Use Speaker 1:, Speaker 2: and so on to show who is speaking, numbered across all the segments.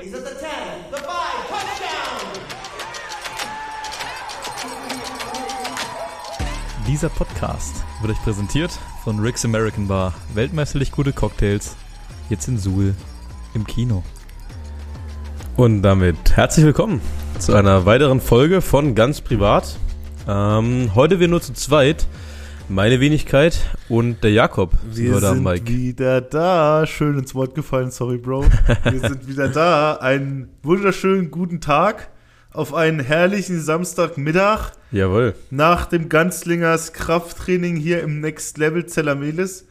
Speaker 1: He's at the 10, the 5, touchdown!
Speaker 2: Dieser Podcast wird euch präsentiert von Rick's American Bar. Weltmeisterlich gute Cocktails. Jetzt in Suhl im Kino. Und damit herzlich willkommen zu einer weiteren Folge von Ganz Privat. Ähm, heute wir nur zu zweit. Meine Wenigkeit und der Jakob.
Speaker 3: Wir
Speaker 2: Oder
Speaker 3: sind
Speaker 2: Mike.
Speaker 3: wieder da. Schön ins Wort gefallen, sorry, Bro. Wir sind wieder da. Einen wunderschönen guten Tag auf einen herrlichen Samstagmittag
Speaker 2: Jawohl.
Speaker 3: nach dem Ganzlingers Krafttraining hier im Next Level Zellamelis.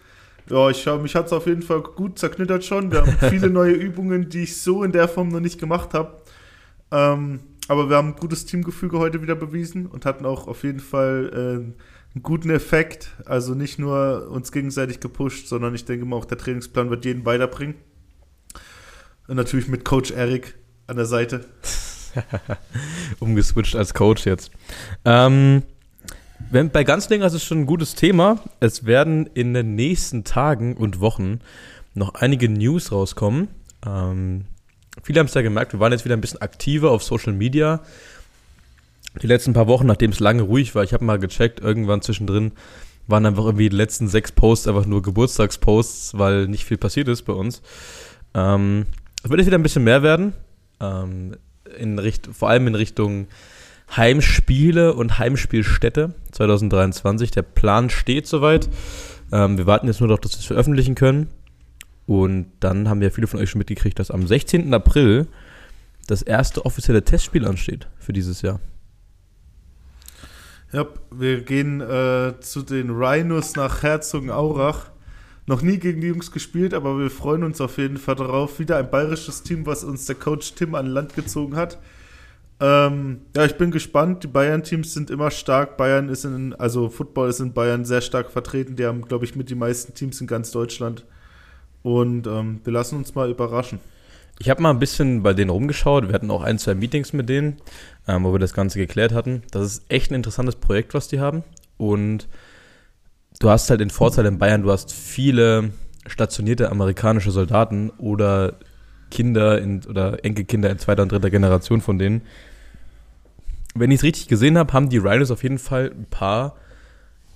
Speaker 3: Ja, ich hab, mich hat's auf jeden Fall gut zerknittert schon. Wir haben viele neue Übungen, die ich so in der Form noch nicht gemacht habe. Ähm, aber wir haben ein gutes Teamgefüge heute wieder bewiesen und hatten auch auf jeden Fall äh, einen guten Effekt. Also nicht nur uns gegenseitig gepusht, sondern ich denke mal auch der Trainingsplan wird jeden weiterbringen. Und natürlich mit Coach Eric an der Seite.
Speaker 2: Umgeswitcht als Coach jetzt. Ähm, wenn, bei Ganzlinger ist es schon ein gutes Thema. Es werden in den nächsten Tagen und Wochen noch einige News rauskommen. Ähm, viele haben es ja gemerkt, wir waren jetzt wieder ein bisschen aktiver auf Social Media. Die letzten paar Wochen, nachdem es lange ruhig war, ich habe mal gecheckt, irgendwann zwischendrin waren einfach irgendwie die letzten sechs Posts einfach nur Geburtstagsposts, weil nicht viel passiert ist bei uns. Ähm, es wird jetzt wieder ein bisschen mehr werden. Ähm, in Richt vor allem in Richtung Heimspiele und Heimspielstätte 2023. Der Plan steht soweit. Ähm, wir warten jetzt nur noch, dass wir es veröffentlichen können. Und dann haben ja viele von euch schon mitgekriegt, dass am 16. April das erste offizielle Testspiel ansteht für dieses Jahr.
Speaker 3: Ja, wir gehen äh, zu den Rhinos nach Herzogenaurach. Noch nie gegen die Jungs gespielt, aber wir freuen uns auf jeden Fall darauf. Wieder ein bayerisches Team, was uns der Coach Tim an Land gezogen hat. Ähm, ja, ich bin gespannt. Die Bayern-Teams sind immer stark. Bayern ist in, also Football ist in Bayern sehr stark vertreten. Die haben, glaube ich, mit die meisten Teams in ganz Deutschland. Und ähm, wir lassen uns mal überraschen.
Speaker 2: Ich habe mal ein bisschen bei denen rumgeschaut. Wir hatten auch ein, zwei Meetings mit denen, ähm, wo wir das Ganze geklärt hatten. Das ist echt ein interessantes Projekt, was die haben. Und du hast halt den Vorteil in Bayern, du hast viele stationierte amerikanische Soldaten oder Kinder in, oder Enkelkinder in zweiter und dritter Generation von denen. Wenn ich es richtig gesehen habe, haben die Rhinos auf jeden Fall ein paar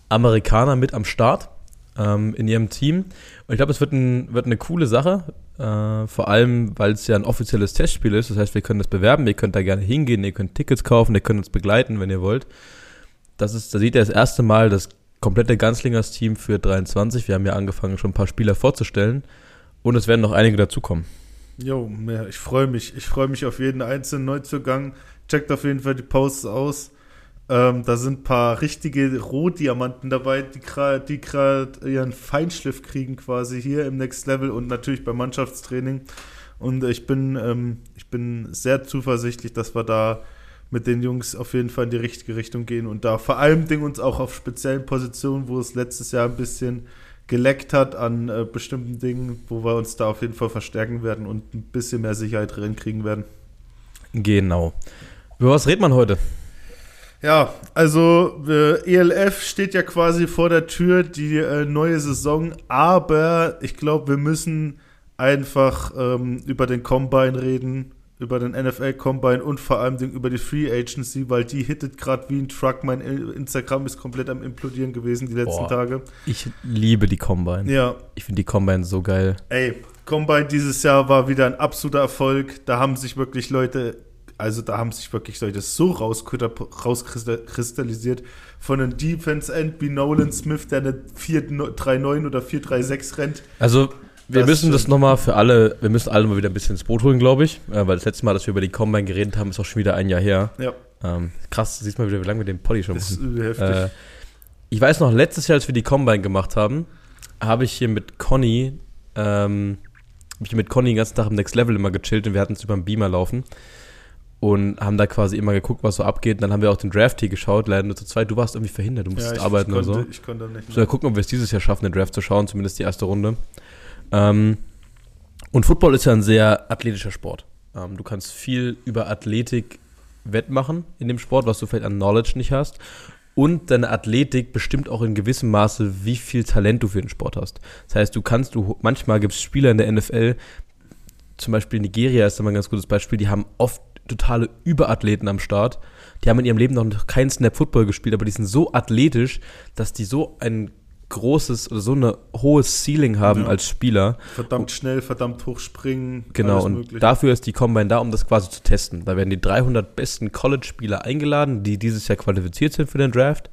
Speaker 2: Amerikaner mit am Start ähm, in ihrem Team. Und ich glaube, es wird, ein, wird eine coole Sache. Äh, vor allem, weil es ja ein offizielles Testspiel ist. Das heißt, wir können das bewerben, ihr könnt da gerne hingehen, ihr könnt Tickets kaufen, ihr könnt uns begleiten, wenn ihr wollt. Das ist, da seht ihr das erste Mal das komplette Ganzlingers Team für 23. Wir haben ja angefangen, schon ein paar Spieler vorzustellen. Und es werden noch einige dazukommen.
Speaker 3: Jo, ich freue mich. Ich freue mich auf jeden einzelnen Neuzugang. Checkt auf jeden Fall die Posts aus. Ähm, da sind ein paar richtige Rohdiamanten dabei, die gerade ihren Feinschliff kriegen quasi hier im Next Level und natürlich beim Mannschaftstraining. Und ich bin, ähm, ich bin sehr zuversichtlich, dass wir da mit den Jungs auf jeden Fall in die richtige Richtung gehen und da vor allem Ding uns auch auf speziellen Positionen, wo es letztes Jahr ein bisschen geleckt hat an äh, bestimmten Dingen, wo wir uns da auf jeden Fall verstärken werden und ein bisschen mehr Sicherheit drin kriegen werden.
Speaker 2: Genau. Über was redet man heute?
Speaker 3: Ja, also äh, ELF steht ja quasi vor der Tür, die äh, neue Saison, aber ich glaube, wir müssen einfach ähm, über den Combine reden, über den NFL Combine und vor allem über die Free Agency, weil die hittet gerade wie ein Truck. Mein Instagram ist komplett am implodieren gewesen die letzten
Speaker 2: Boah.
Speaker 3: Tage.
Speaker 2: Ich liebe die Combine.
Speaker 3: Ja,
Speaker 2: Ich finde die Combine so geil.
Speaker 3: Ey, Combine dieses Jahr war wieder ein absoluter Erfolg. Da haben sich wirklich Leute, also da haben sich wirklich Leute so rauskristallisiert. Von einem Defense End wie Nolan Smith, der eine 4-3-9 oder 4-3-6 rennt.
Speaker 2: Also, wir
Speaker 3: Das
Speaker 2: müssen das nochmal für alle, wir müssen alle mal wieder ein bisschen ins Boot holen, glaube ich. Äh, weil das letzte Mal, dass wir über die Combine geredet haben, ist auch schon wieder ein Jahr her.
Speaker 3: Ja,
Speaker 2: Ähm, krass, siehst mal wieder, wie lange wir den Poddy schon
Speaker 3: ist
Speaker 2: machen.
Speaker 3: äh, heftig.
Speaker 2: Äh, ich weiß noch, letztes Jahr, als wir die Combine gemacht haben, habe ich hier mit Conny, ähm, ich mit Conny den ganzen Tag im Next Level immer gechillt und wir hatten es über den Beamer laufen. Und haben da quasi immer geguckt, was so abgeht. Und dann haben wir auch den Draft hier geschaut, leider nur zu zweit. Du warst irgendwie verhindert, du musstest
Speaker 3: ich,
Speaker 2: arbeiten
Speaker 3: ich konnte,
Speaker 2: oder so.
Speaker 3: Ich konnte nicht.
Speaker 2: So, mal gucken, ob wir es dieses Jahr schaffen, den Draft zu schauen, zumindest die erste Runde. Ähm, und Football ist ja ein sehr athletischer Sport. Ähm, du kannst viel über Athletik wettmachen in dem Sport, was du vielleicht an Knowledge nicht hast. Und deine Athletik bestimmt auch in gewissem Maße, wie viel Talent du für den Sport hast. Das heißt, du kannst, du manchmal gibt es Spieler in der NFL, zum Beispiel Nigeria ist da mal ein ganz gutes Beispiel, die haben oft totale Überathleten am Start. Die haben in ihrem Leben noch keinen Snap Football gespielt, aber die sind so athletisch, dass die so ein großes oder so eine hohes Ceiling haben
Speaker 3: Ja.
Speaker 2: als Spieler.
Speaker 3: Verdammt schnell, verdammt hoch springen.
Speaker 2: Genau, und
Speaker 3: Mögliche.
Speaker 2: dafür ist die Combine da, um das quasi zu testen. Da werden die 300 besten College-Spieler eingeladen, die dieses Jahr qualifiziert sind für den Draft.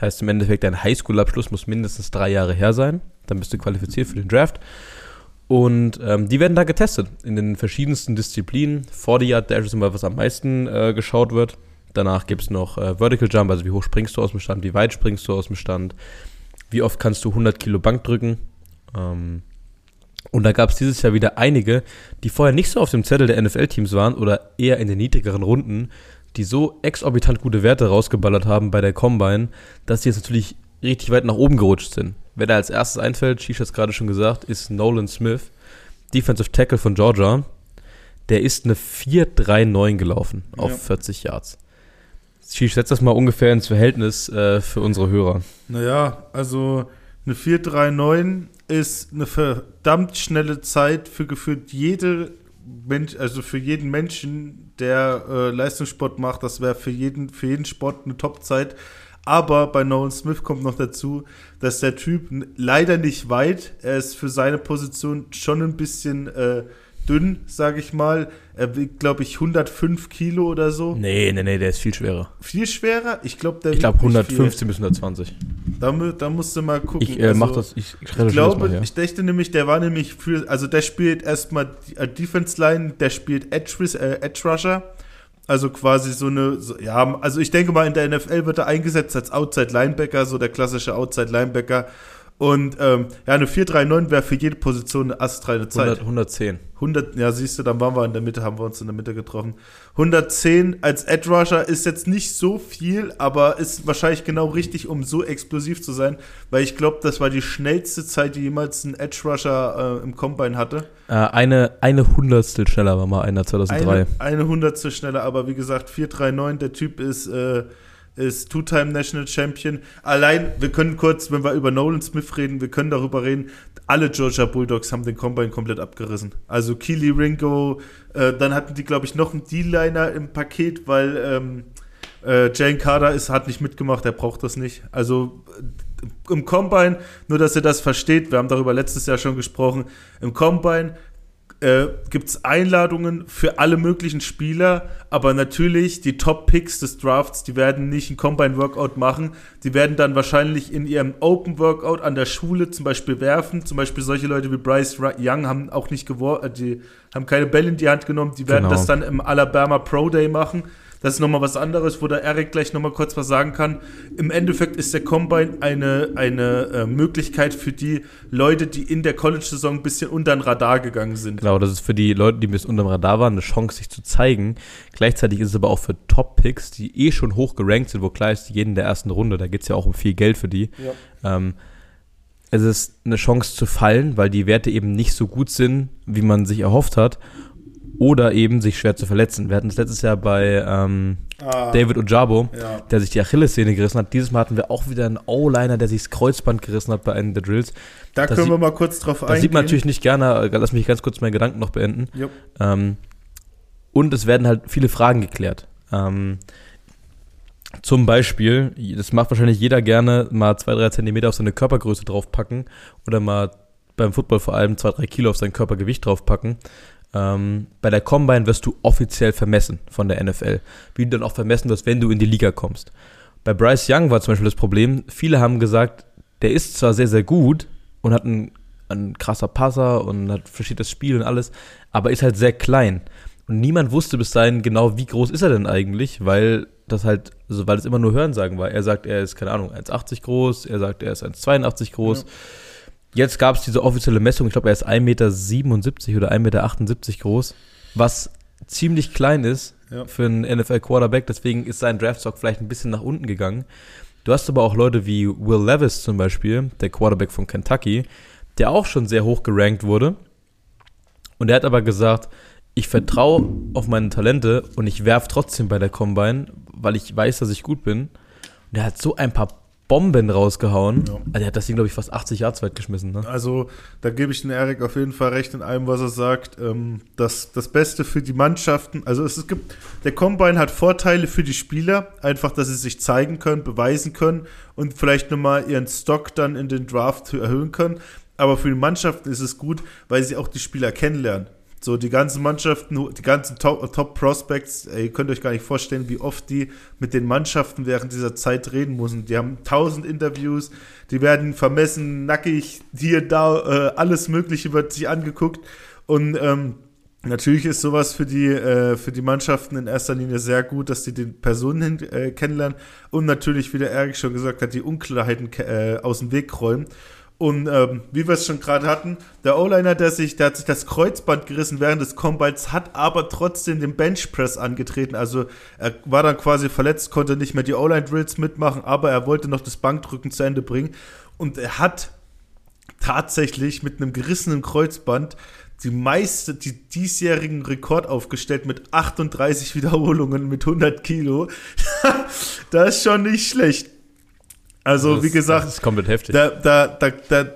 Speaker 2: Heißt im Endeffekt, dein Highschool-Abschluss muss mindestens drei Jahre her sein. Dann bist du qualifiziert für den Draft. Und ähm, die werden da getestet in den verschiedensten Disziplinen. 40 Yard Dash ist immer, was am meisten äh, geschaut wird. Danach gibt es noch äh, Vertical Jump, also wie hoch springst du aus dem Stand, wie weit springst du aus dem Stand, wie oft kannst du 100 Kilo Bank drücken. Ähm, und da gab es dieses Jahr wieder einige, die vorher nicht so auf dem Zettel der NFL-Teams waren oder eher in den niedrigeren Runden, die so exorbitant gute Werte rausgeballert haben bei der Combine, dass die jetzt natürlich richtig weit nach oben gerutscht sind. Wer da als erstes einfällt, Shish hat es gerade schon gesagt, ist Nolan Smith, Defensive Tackle von Georgia. Der ist eine 4-3-9 gelaufen auf
Speaker 3: Ja.
Speaker 2: 40 Yards. Shish, setz das mal ungefähr ins Verhältnis äh, für unsere Hörer.
Speaker 3: Naja, also eine 439 ist eine verdammt schnelle Zeit für gefühlt jede Mensch, also für jeden Menschen, der äh, Leistungssport macht, das wäre für jeden, für jeden Sport eine Top-Zeit. Aber bei Nolan Smith kommt noch dazu, dass der Typ leider nicht weit, er ist für seine Position schon ein bisschen äh, dünn, sage ich mal. Er wiegt, glaube ich, 105 Kilo oder so.
Speaker 2: Nee, nee, nee, der ist viel schwerer.
Speaker 3: Viel schwerer? Ich glaube, der
Speaker 2: Ich glaube
Speaker 3: wiegt nicht viel.
Speaker 2: 115 bis 120.
Speaker 3: Da, da musst du mal gucken.
Speaker 2: Ich äh,
Speaker 3: Also,
Speaker 2: mach das, ich, ich
Speaker 3: Ich glaube,
Speaker 2: mal, ja.
Speaker 3: ich dachte nämlich, der war nämlich für, also der spielt erstmal äh, Defense Line, der spielt Edge, äh, Edge Rusher. Also quasi so eine, so, ja, also ich denke mal, in der NFL wird er eingesetzt als Outside Linebacker, so der klassische Outside Linebacker. Und ähm, ja, eine 4-3-9 wäre für jede Position eine astreine Zeit.
Speaker 2: 100, 110.
Speaker 3: 100, ja, siehst du, dann waren wir in der Mitte, haben wir uns in der Mitte getroffen. 110 als Edge Rusher ist jetzt nicht so viel, aber ist wahrscheinlich genau richtig, um so explosiv zu sein, weil ich glaube, das war die schnellste Zeit, die jemals ein Edge Rusher äh, im Combine hatte.
Speaker 2: Äh, eine, eine Hundertstel schneller war mal einer 2003.
Speaker 3: Eine, eine Hundertstel schneller, aber wie gesagt, 439, der Typ ist, äh, ist Two-Time National Champion. Allein, wir können kurz, wenn wir über Nolan Smith reden, wir können darüber reden, alle Georgia Bulldogs haben den Combine komplett abgerissen. Also Keely Ringo, äh, dann hatten die, glaube ich, noch einen D-Liner im Paket, weil ähm, äh, Jane Carter ist, hat nicht mitgemacht, er braucht das nicht. Also äh, im Combine, nur dass ihr das versteht, wir haben darüber letztes Jahr schon gesprochen, im Combine äh, gibt es Einladungen für alle möglichen Spieler, aber natürlich die Top-Picks des Drafts, die werden nicht ein Combine-Workout machen, die werden dann wahrscheinlich in ihrem Open-Workout an der Schule zum Beispiel werfen, zum Beispiel solche Leute wie Bryce Young haben auch nicht geworfen, die haben keine Bälle in die Hand genommen, die werden
Speaker 2: Genau.
Speaker 3: das dann im Alabama Pro Day machen. Das ist nochmal was anderes, wo der Eric gleich nochmal kurz was sagen kann. Im Endeffekt ist der Combine eine, eine äh, Möglichkeit für die Leute, die in der College-Saison ein bisschen unter den Radar gegangen sind.
Speaker 2: Genau, das ist für die Leute, die bis unterm Radar waren, eine Chance, sich zu zeigen. Gleichzeitig ist es aber auch für Top-Picks, die eh schon hoch gerankt sind, wo klar ist, die gehen in der ersten Runde, da geht es ja auch um viel Geld für die. Ähm, es ist eine Chance zu fallen, weil die Werte eben nicht so gut sind, wie man sich erhofft hat. Oder eben sich schwer zu verletzen. Wir hatten das letztes Jahr bei ähm,
Speaker 3: Ah,
Speaker 2: David Ojabo,
Speaker 3: ja.
Speaker 2: der sich die Achillessehne gerissen hat. Dieses Mal hatten wir auch wieder einen O-Liner, der sich das Kreuzband gerissen hat bei einem der Drills.
Speaker 3: Da
Speaker 2: das
Speaker 3: können
Speaker 2: sieht-
Speaker 3: wir mal kurz drauf
Speaker 2: Das
Speaker 3: eingehen.
Speaker 2: sieht man natürlich nicht gerne. äh, Lass mich ganz kurz meinen Gedanken noch beenden. Ähm, und es werden halt viele Fragen geklärt. Ähm, zum Beispiel, das macht wahrscheinlich jeder gerne, mal zwei, drei Zentimeter auf seine Körpergröße draufpacken oder mal beim Football vor allem zwei, drei Kilo auf sein Körpergewicht draufpacken. Ähm, bei der Combine wirst du offiziell vermessen von der NFL, wie du dann auch vermessen wirst, wenn du in die Liga kommst. Bei Bryce Young war zum Beispiel das Problem, viele haben gesagt, der ist zwar sehr, sehr gut und hat ein, ein krasser Passer und hat versteht das Spiel und alles, aber ist halt sehr klein. Und niemand wusste bis dahin genau, wie groß ist er denn eigentlich, weil das halt, also weil es immer nur Hörensagen war. Er sagt, er ist, keine Ahnung, 1,80 groß, er sagt, er ist 1,82 groß. Jetzt gab es diese offizielle Messung, ich glaube, er ist 1,77 Meter oder 1,78 Meter groß, was ziemlich klein ist
Speaker 3: Ja.
Speaker 2: für einen NFL-Quarterback, deswegen ist sein Draftstock vielleicht ein bisschen nach unten gegangen. Du hast aber auch Leute wie Will Levis zum Beispiel, der Quarterback von Kentucky, der auch schon sehr hoch gerankt wurde. Und er hat aber gesagt, ich vertraue auf meine Talente und ich werfe trotzdem bei der Combine, weil ich weiß, dass ich gut bin. Und er hat so ein paar Bomben rausgehauen.
Speaker 3: Ja.
Speaker 2: Also er hat das Ding, glaube ich, fast 80 Yards weit geschmissen. Ne?
Speaker 3: Also, da gebe ich den Erik auf jeden Fall recht in allem, was er sagt. Ähm, das, das Beste für die Mannschaften, also es, es gibt, der Combine hat Vorteile für die Spieler, einfach, dass sie sich zeigen können, beweisen können und vielleicht nochmal ihren Stock dann in den Draft erhöhen können. Aber für die Mannschaften ist es gut, weil sie auch die Spieler kennenlernen. So, die ganzen Mannschaften, die ganzen Top, Top Prospects, ey, ihr könnt euch gar nicht vorstellen, wie oft die mit den Mannschaften während dieser Zeit reden müssen. Die haben tausend Interviews, die werden vermessen, nackig, hier, da, äh, alles Mögliche wird sich angeguckt. Und ähm, natürlich ist sowas für die, äh, für die Mannschaften in erster Linie sehr gut, dass die den Personen äh, kennenlernen und natürlich, wie der Erik schon gesagt hat, die Unklarheiten äh, aus dem Weg räumen. Und ähm, wie wir es schon gerade hatten, der O-Liner, der sich, der hat sich das Kreuzband gerissen während des Combines, hat aber trotzdem den Benchpress angetreten. Also er war dann quasi verletzt, konnte nicht mehr die O-Line-Drills mitmachen, aber er wollte noch das Bankdrücken zu Ende bringen. Und er hat tatsächlich mit einem gerissenen Kreuzband die meiste, die diesjährigen Rekord aufgestellt mit 38 Wiederholungen mit 100 Kilo. das ist schon nicht schlecht. Also,
Speaker 2: das,
Speaker 3: wie gesagt,
Speaker 2: das ist komplett heftig.
Speaker 3: da, da, da, da,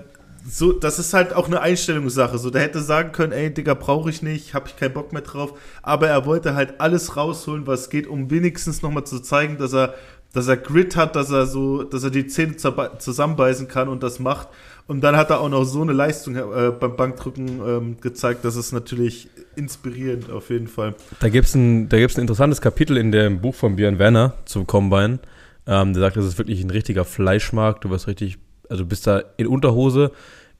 Speaker 3: so, das ist halt auch eine Einstellungssache. So, der hätte sagen können, ey, Digga, brauche ich nicht, habe ich keinen Bock mehr drauf. Aber er wollte halt alles rausholen, was geht, um wenigstens nochmal zu zeigen, dass er, dass er Grit hat, dass er so, dass er die Zähne zusammenbeißen kann und das macht. Und dann hat er auch noch so eine Leistung äh, beim Bankdrücken ähm, gezeigt. Das ist natürlich inspirierend auf jeden Fall.
Speaker 2: Da gibt es ein, da gibt's ein interessantes Kapitel in dem Buch von Björn Werner zum Combine. Ähm, der sagt, das ist wirklich ein richtiger Fleischmarkt. Du wirst richtig, also bist da in Unterhose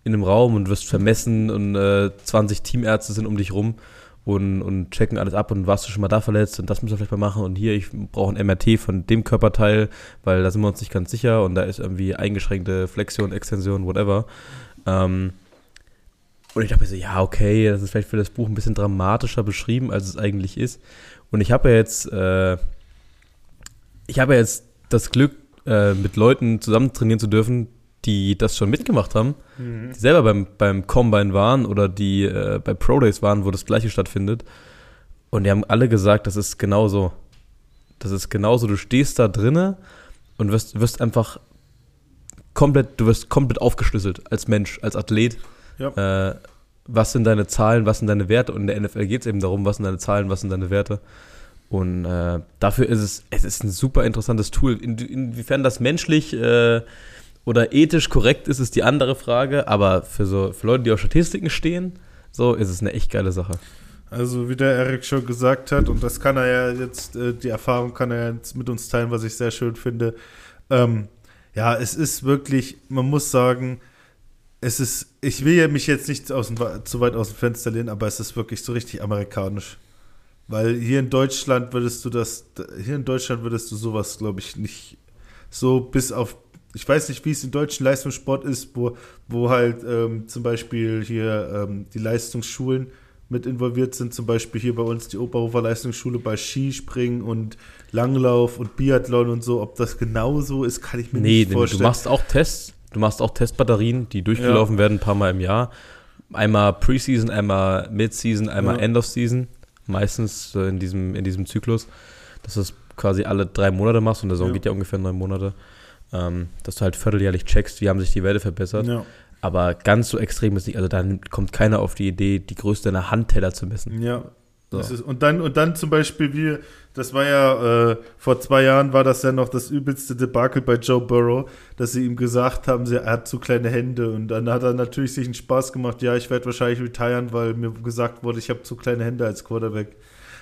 Speaker 2: in einem Raum und wirst vermessen und äh, 20 Teamärzte sind um dich rum und, und checken alles ab und warst du schon mal da verletzt und das müssen wir vielleicht mal machen und hier, ich brauche ein MRT von dem Körperteil, weil da sind wir uns nicht ganz sicher und da ist irgendwie eingeschränkte Flexion, Extension, whatever. Ähm, und ich dachte mir so, ja, okay, das ist vielleicht für das Buch ein bisschen dramatischer beschrieben, als es eigentlich ist. Und ich habe ja jetzt, äh, ich habe ja jetzt das Glück, äh, mit Leuten zusammen trainieren zu dürfen, die das schon mitgemacht haben,
Speaker 3: Mhm.
Speaker 2: die selber beim, beim Combine waren oder die äh, bei Pro Days waren, wo das gleiche stattfindet. Und die haben alle gesagt, das ist genauso. Das ist genauso. Du stehst da drinne und wirst, wirst einfach komplett, du wirst komplett aufgeschlüsselt als Mensch, als Athlet.
Speaker 3: Ja.
Speaker 2: Äh, was sind deine Zahlen, was sind deine Werte? Und in der NFL geht es eben darum, was sind deine Zahlen, was sind deine Werte. Und äh, dafür ist es, es ist ein super interessantes Tool. In, inwiefern das menschlich äh, oder ethisch korrekt ist, ist die andere Frage. Aber für so für Leute, die auf Statistiken stehen, so ist es eine echt geile Sache.
Speaker 3: Also wie der Erik schon gesagt hat, und das kann er ja jetzt, äh, die Erfahrung kann er jetzt mit uns teilen, was ich sehr schön finde. Ähm, ja, es ist wirklich, man muss sagen, es ist, ich will ja mich jetzt nicht aus dem, zu weit aus dem Fenster lehnen, aber es ist wirklich so richtig amerikanisch. Weil hier in Deutschland würdest du das, hier in Deutschland würdest du sowas, glaube ich, nicht so bis auf, ich weiß nicht, wie es im deutschen Leistungssport ist, wo, wo halt ähm, zum Beispiel hier ähm, die Leistungsschulen mit involviert sind, zum Beispiel hier bei uns die Oberhofer Leistungsschule bei Skispringen und Langlauf und Biathlon und so, ob das genauso ist, kann ich mir
Speaker 2: Nee,
Speaker 3: nicht vorstellen.
Speaker 2: du machst auch Tests, du machst auch Testbatterien, die durchgelaufen werden ein paar Mal im Jahr. Einmal Preseason, einmal Midseason, einmal
Speaker 3: Ja.
Speaker 2: End of Season. Meistens äh, in diesem, in diesem Zyklus. Dass du es quasi alle drei Monate machst und der Saison
Speaker 3: Ja.
Speaker 2: geht ja ungefähr neun Monate. Ähm, dass du halt vierteljährlich checkst, wie haben sich die Werte verbessert.
Speaker 3: ja.
Speaker 2: Aber ganz so extrem ist nicht. Also dann kommt keiner auf die Idee, die Größe deiner Handteller zu messen.
Speaker 3: Ja.
Speaker 2: So.
Speaker 3: Ist, und, dann, und dann zum Beispiel, wie, das war ja, äh, vor zwei Jahren war das ja noch das übelste Debakel bei Joe Burrow, dass sie ihm gesagt haben, sie, er hat zu kleine Hände. Und dann hat er natürlich sich einen Spaß gemacht, ja, ich werde wahrscheinlich retiren, weil mir gesagt wurde, ich habe zu kleine Hände als Quarterback.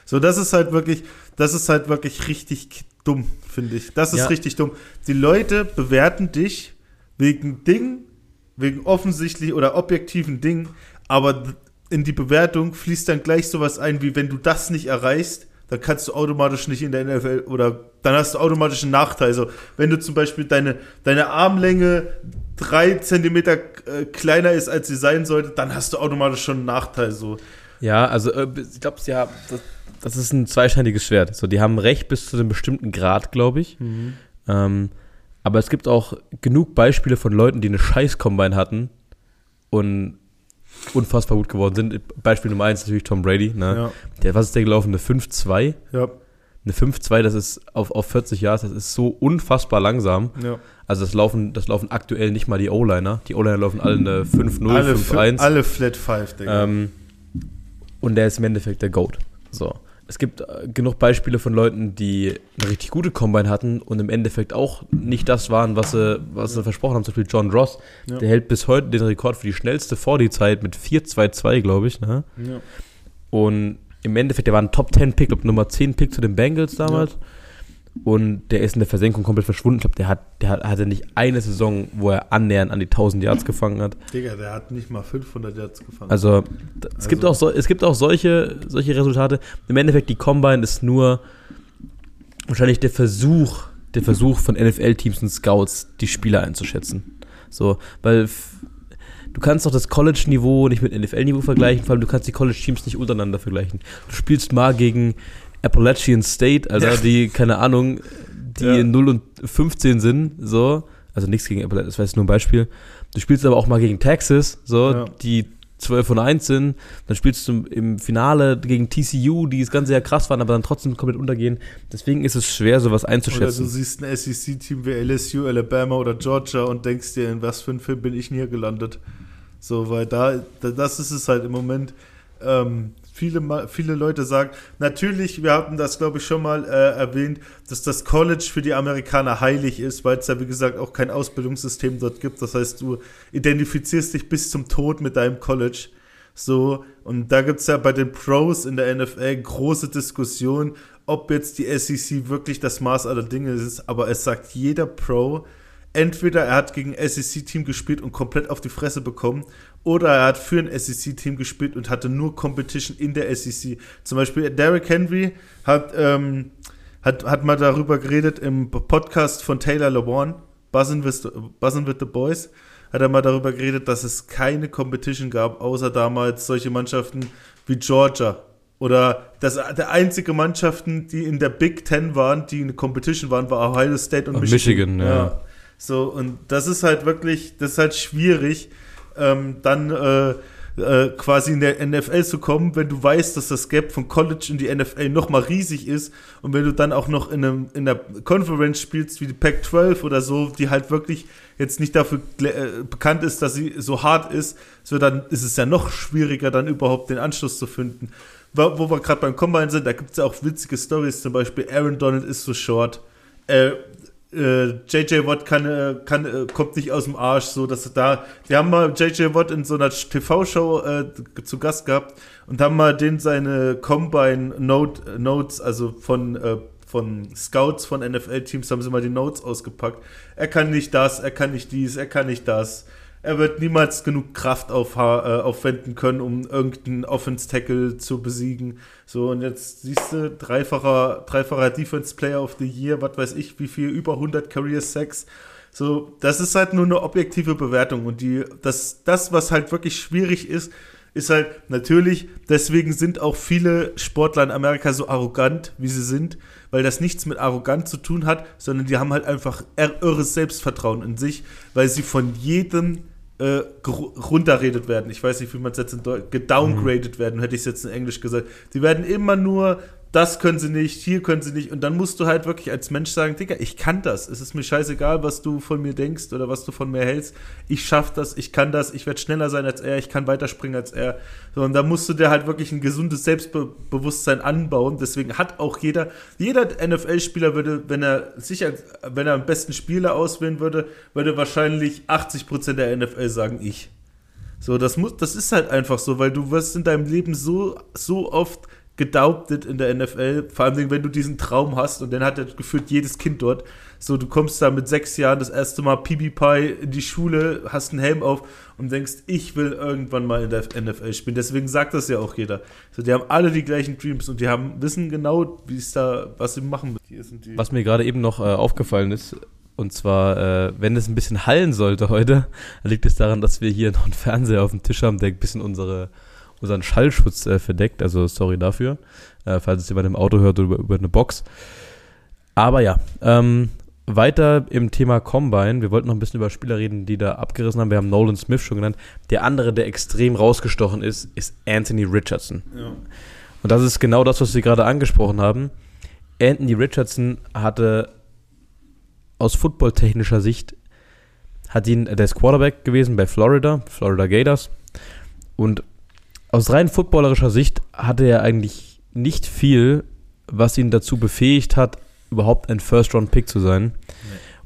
Speaker 3: So, das ist halt wirklich, das ist halt wirklich richtig dumm, finde ich. Das ist
Speaker 2: Ja.
Speaker 3: richtig dumm. Die Leute bewerten dich wegen Dingen, wegen offensichtlich oder objektiven Dingen, aber in die Bewertung fließt dann gleich sowas ein, wie wenn du das nicht erreichst, dann kannst du automatisch nicht in der NFL oder dann hast du automatisch einen Nachteil. Also wenn du zum Beispiel deine, deine Armlänge drei Zentimeter äh, kleiner ist, als sie sein sollte, dann hast du automatisch schon einen Nachteil. So.
Speaker 2: Ja, also äh, ich glaube, ja, das, das ist ein zweischneidiges Schwert. So, die haben recht bis zu einem bestimmten Grad, glaube ich. Ähm, aber es gibt auch genug Beispiele von Leuten, die eine Scheiß-Combine hatten und unfassbar gut geworden sind. Beispiel Nummer eins natürlich Tom Brady. Ne?
Speaker 3: Ja,
Speaker 2: Der, was ist der gelaufen? Eine 5-2?
Speaker 3: ja.
Speaker 2: Eine 5-2, das ist auf, auf 40 Yards, das ist so unfassbar langsam.
Speaker 3: Ja.
Speaker 2: Also das laufen, das laufen aktuell nicht mal die O-Liner. Die O-Liner laufen alle eine 5-0,
Speaker 3: Alle,
Speaker 2: 5-1.
Speaker 3: alle Flat Five, Digga.
Speaker 2: Ähm, und der ist im Endeffekt der GOAT. So. Es gibt äh, genug Beispiele von Leuten, die eine richtig gute Combine hatten und im Endeffekt auch nicht das waren, was sie, was sie versprochen haben. Zum Beispiel John Ross,
Speaker 3: Ja.
Speaker 2: der hält bis heute den Rekord für die schnellste 40-Zeit mit 4-2-2, glaube ich. Ne?
Speaker 3: ja.
Speaker 2: Und im Endeffekt, der war ein Top 10 Pick, glaube Nummer 10 Pick zu den Bengals damals. Und der ist in der Versenkung komplett verschwunden. Ich glaube, der, hat, der hat, hatte nicht eine Saison, wo er annähernd an die 1000 Yards gefangen hat.
Speaker 3: Digga, der hat nicht mal 500 Yards gefangen.
Speaker 2: Also, es, gibt auch so, es gibt auch solche, solche Resultate. Im Endeffekt, die Combine ist nur wahrscheinlich der Versuch, der Versuch von NFL-Teams und Scouts, die Spieler einzuschätzen. So, weil du kannst doch das College-Niveau nicht mit NFL-Niveau vergleichen, vor allem du kannst die College-Teams nicht untereinander vergleichen. Du spielst mal gegen Appalachian State, Alter,
Speaker 3: Ja.
Speaker 2: die, keine Ahnung, die
Speaker 3: Ja.
Speaker 2: 0 und 15 sind, so. Also nichts gegen Appalachian, das war jetzt nur ein Beispiel. Du spielst aber auch mal gegen Texas, so,
Speaker 3: Ja.
Speaker 2: die 12 und 1 sind. Dann spielst du im Finale gegen TCU, die das ganze Jahr krass waren, aber dann trotzdem komplett untergehen. Deswegen ist es schwer, sowas
Speaker 3: Oder du
Speaker 2: einzuschätzen.
Speaker 3: siehst ein SEC-Team wie LSU, Alabama oder Georgia und denkst dir, in was für einen Film bin ich denn hier gelandet? So, weil da, da das ist es halt im Moment. Ähm, viele, viele Leute sagen, natürlich, wir hatten das, glaube ich, schon mal äh, erwähnt, dass das College für die Amerikaner heilig ist, weil es ja, wie gesagt, auch kein Ausbildungssystem dort gibt. Das heißt, du identifizierst dich bis zum Tod mit deinem College. So, und da gibt es ja bei den Pros in der NFL große Diskussion, ob jetzt die SEC wirklich das Maß aller Dinge ist, aber es sagt jeder Pro, entweder er hat gegen SEC-Team gespielt und komplett auf die Fresse bekommen, oder er hat für ein SEC-Team gespielt und hatte nur Competition in der SEC. Zum Beispiel Derrick Henry hat, ähm, hat, hat mal darüber geredet im Podcast von Taylor LeBron, Buzzin' with, the, Buzzin' with the Boys, hat er mal darüber geredet, dass es keine Competition gab, außer damals solche Mannschaften wie Georgia. Oder das, der einzige Mannschaften, die in der Big Ten waren, die eine Competition waren, war Ohio State und,
Speaker 2: Und
Speaker 3: Michigan.
Speaker 2: Michigan, ja.
Speaker 3: So, und das ist halt wirklich, das ist halt schwierig, ähm, dann äh, äh, quasi in der NFL zu kommen, wenn du weißt, dass das Gap von College in die NFL nochmal riesig ist und wenn du dann auch noch in, einem, in der Conference spielst wie die Pac-12 oder so, die halt wirklich jetzt nicht dafür äh, bekannt ist, dass sie so hart ist, so dann ist es ja noch schwieriger, dann überhaupt den Anschluss zu finden. Wo, wo wir gerade beim Combine sind, da gibt es ja auch witzige Stories, zum Beispiel Aaron Donald ist so short, äh, JJ Watt kann, äh, kann, äh, kommt nicht aus dem Arsch, so dass da, die haben mal JJ Watt in so einer TV-Show äh, zu Gast gehabt und haben mal den seine Combine Note, Notes, also von, äh, von Scouts von NFL-Teams, haben sie mal die Notes ausgepackt. Er kann nicht das, er kann nicht dies, er kann nicht das. Er wird niemals genug Kraft auf, äh, aufwenden können, um irgendeinen Offense-Tackle zu besiegen. So, und jetzt siehst du, dreifacher, dreifacher Defense Player of the Year, was weiß ich, wie viel, über 100 Career Sacks. So, das ist halt nur eine objektive Bewertung. Und die, das, das, was halt wirklich schwierig ist, ist halt natürlich, deswegen sind auch viele Sportler in Amerika so arrogant, wie sie sind, weil das nichts mit arrogant zu tun hat, sondern die haben halt einfach ir- irres Selbstvertrauen in sich, weil sie von jedem äh, runterredet werden. Ich weiß nicht, wie man es jetzt in Deutsch, gedowngraded werden, hätte ich es jetzt in Englisch gesagt. Die werden immer nur, das können sie nicht, hier können sie nicht. Und dann musst du halt wirklich als Mensch sagen, Digga, ich kann das. Es ist mir scheißegal, was du von mir denkst oder was du von mir hältst. Ich schaff das, ich kann das, ich werde schneller sein als er, ich kann weiterspringen als er. So, und da musst du dir halt wirklich ein gesundes Selbstbewusstsein anbauen. Deswegen hat auch jeder, jeder NFL-Spieler würde, wenn er sich als, wenn er am besten Spieler auswählen würde, würde wahrscheinlich 80% der NFL sagen, ich. So, das muss, das ist halt einfach so, weil du wirst in deinem Leben so, so oft gedoubtet in der NFL, vor allem wenn du diesen Traum hast und den hat ja gefühlt jedes Kind dort. So, du kommst da mit sechs Jahren das erste Mal PB Pie in die Schule, hast einen Helm auf und denkst, ich will irgendwann mal in der NFL spielen. Deswegen sagt das ja auch jeder. So, die haben alle die gleichen Dreams und die haben, wissen genau, wie es da, was sie machen müssen.
Speaker 2: Was mir gerade eben noch äh, aufgefallen ist, und zwar, äh, wenn es ein bisschen hallen sollte heute, dann liegt es daran, dass wir hier noch einen Fernseher auf dem Tisch haben, der ein bisschen unsere, unseren Schallschutz äh, verdeckt. Also sorry dafür, äh, falls es jemand im Auto hört oder über, über eine Box. Aber ja, ähm, weiter im Thema Combine. Wir wollten noch ein bisschen über Spieler reden, die da abgerissen haben. Wir haben Nolan Smith schon genannt. Der andere, der extrem rausgestochen ist, ist Anthony Richardson.
Speaker 3: Ja.
Speaker 2: Und das ist genau das, was wir gerade angesprochen haben. Anthony Richardson hatte aus footballtechnischer Sicht hat ihn, der ist Quarterback gewesen bei Florida, Florida Gators. Und aus rein footballerischer Sicht hatte er eigentlich nicht viel, was ihn dazu befähigt hat, überhaupt ein First-Round-Pick zu sein.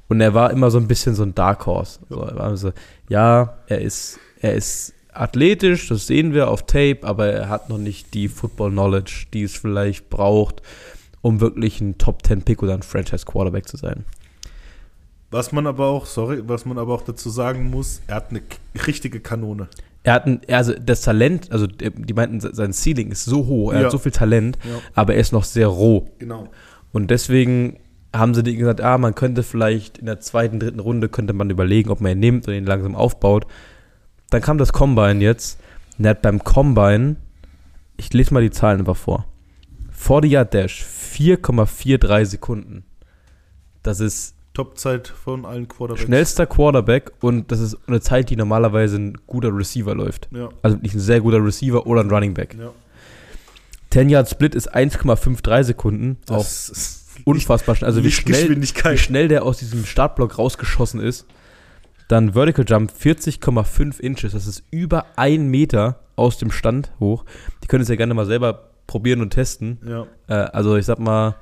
Speaker 2: Und er war immer so ein bisschen so ein Dark Horse. So, er war so, ja, er ist, er ist athletisch, das sehen wir auf Tape, aber er hat noch nicht die Football-Knowledge, die es vielleicht braucht, um wirklich ein Top-10-Pick oder ein Franchise-Quarterback zu sein.
Speaker 3: Was man aber auch, sorry, was man aber auch dazu sagen muss, er hat eine richtige Kanone.
Speaker 2: Er hat ein, also das Talent, also die die meinten, sein Ceiling ist so hoch, er
Speaker 3: Ja.
Speaker 2: hat so viel Talent,
Speaker 3: Ja.
Speaker 2: aber er ist noch sehr roh.
Speaker 3: Genau.
Speaker 2: Und deswegen haben sie denen gesagt, ah, man könnte vielleicht in der zweiten, dritten Runde könnte man überlegen, ob man ihn nimmt und ihn langsam aufbaut. Dann kam das Combine jetzt. Und er hat beim Combine, ich lese mal die Zahlen einfach vor. 40 Yard Dash, 4,43 Sekunden. Das ist
Speaker 3: Topzeit von allen Quarterbacks.
Speaker 2: schnellster Quarterback und das ist eine Zeit, die normalerweise ein guter Receiver läuft.
Speaker 3: Ja.
Speaker 2: Also nicht ein sehr guter Receiver oder ein Running Back.
Speaker 3: ja.
Speaker 2: 10 Yard Split ist 1,53 Sekunden. Auch
Speaker 3: Das ist
Speaker 2: unfassbar schnell. Also wie schnell, wie schnell der aus diesem Startblock rausgeschossen ist. Dann Vertical Jump 40,5 Inches. Das ist über ein Meter aus dem Stand hoch. Die können es ja gerne mal selber probieren und testen.
Speaker 3: Ja.
Speaker 2: Äh, also ich sag mal,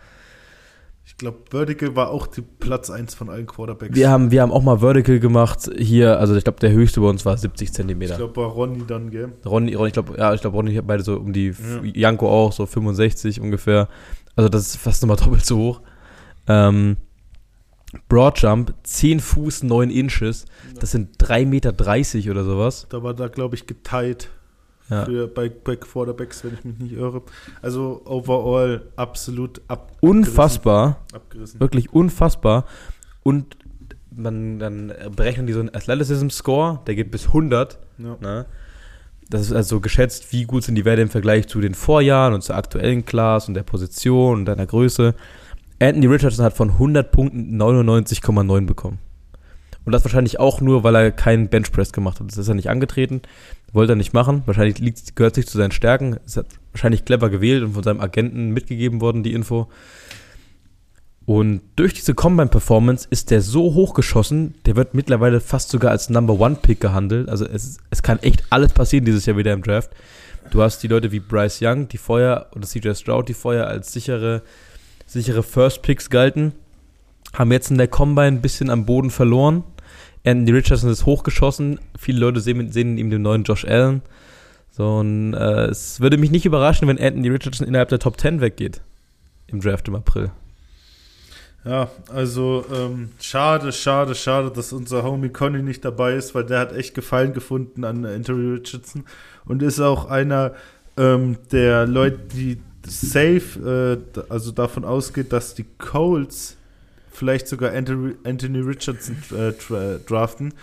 Speaker 3: Ich glaube, Vertical war auch die Platz 1 von allen Quarterbacks.
Speaker 2: wir haben, wir haben auch mal Vertical gemacht hier. Also ich glaube, der höchste bei uns war 70
Speaker 3: ich
Speaker 2: Zentimeter.
Speaker 3: glaube, war Ronny dann, gell?
Speaker 2: Ronny, Ronny, ich glaube, ja, ich glaube, Ronny hat beide so um die,
Speaker 3: Ja.
Speaker 2: Janko auch, so 65 ungefähr. Also das ist fast nochmal doppelt so hoch. Ähm, Broad Jump, 10 Fuß, 9 Inches. Das sind 3,30 Meter oder sowas.
Speaker 3: Da war da, glaube ich, geteilt
Speaker 2: Ja.
Speaker 3: für, bei, bei Quarterbacks, wenn ich mich nicht irre. Also overall absolut ab,
Speaker 2: Unfassbar,
Speaker 3: abgerissen.
Speaker 2: wirklich unfassbar. Und man dann berechnen die so einen Athleticism-Score, der geht bis 100.
Speaker 3: Ja.
Speaker 2: Ne? Das ist also geschätzt, wie gut sind die Werte im Vergleich zu den Vorjahren und zur aktuellen Class und der Position und deiner Größe. Anthony Richardson hat von 100 Punkten 99,9 bekommen. Und das wahrscheinlich auch nur, weil er keinen Benchpress gemacht hat. Das ist er nicht angetreten, wollte er nicht machen. Wahrscheinlich liegt, gehört sich zu seinen Stärken. Ist hat wahrscheinlich clever gewählt und von seinem Agenten mitgegeben worden, die Info. Und durch diese Combine-Performance ist der so hochgeschossen, der wird mittlerweile fast sogar als Number One-Pick gehandelt. Also es, es kann echt alles passieren dieses Jahr wieder im Draft. Du hast die Leute wie Bryce Young, die vorher, oder CJ Stroud, die vorher als sichere, sichere First-Picks galten, haben jetzt in der Combine ein bisschen am Boden verloren. Anthony Richardson ist hochgeschossen. Viele Leute sehen, sehen ihm den neuen Josh Allen. So, und äh, es würde mich nicht überraschen, wenn Anthony Richardson innerhalb der Top 10 weggeht. Im Draft im April.
Speaker 3: Ja, also ähm, schade, schade, schade, dass unser Homie Conny nicht dabei ist, weil der hat echt Gefallen gefunden an Anthony Richardson und ist auch einer ähm, der Leute, die safe, äh, also davon ausgeht, dass die Colts vielleicht sogar Anthony, Richardson äh, draften.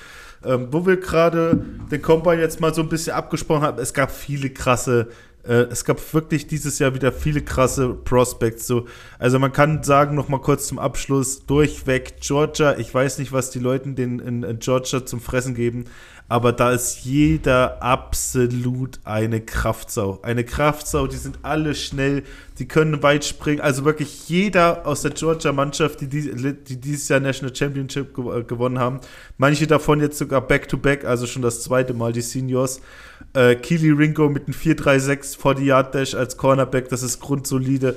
Speaker 3: Ähm, wo wir gerade den Combine jetzt mal so ein bisschen abgesprochen haben, es gab viele krasse äh, es gab wirklich dieses Jahr wieder viele krasse Prospects. So. Also man kann sagen, noch mal kurz zum Abschluss, durchweg Georgia. Ich weiß nicht, was die Leute den in, in Georgia zum Fressen geben, aber da ist jeder absolut eine Kraftsau. Eine Kraftsau, die sind alle schnell, die können weit springen. Also wirklich jeder aus der Georgia-Mannschaft, die, die, die dieses Jahr National Championship äh, gewonnen haben, manche davon jetzt sogar Back-to-Back, also schon das zweite Mal, die Seniors. Äh, Keely Ringo mit einem 4-3-6 vor die Yard Dash als Cornerback, das ist grundsolide.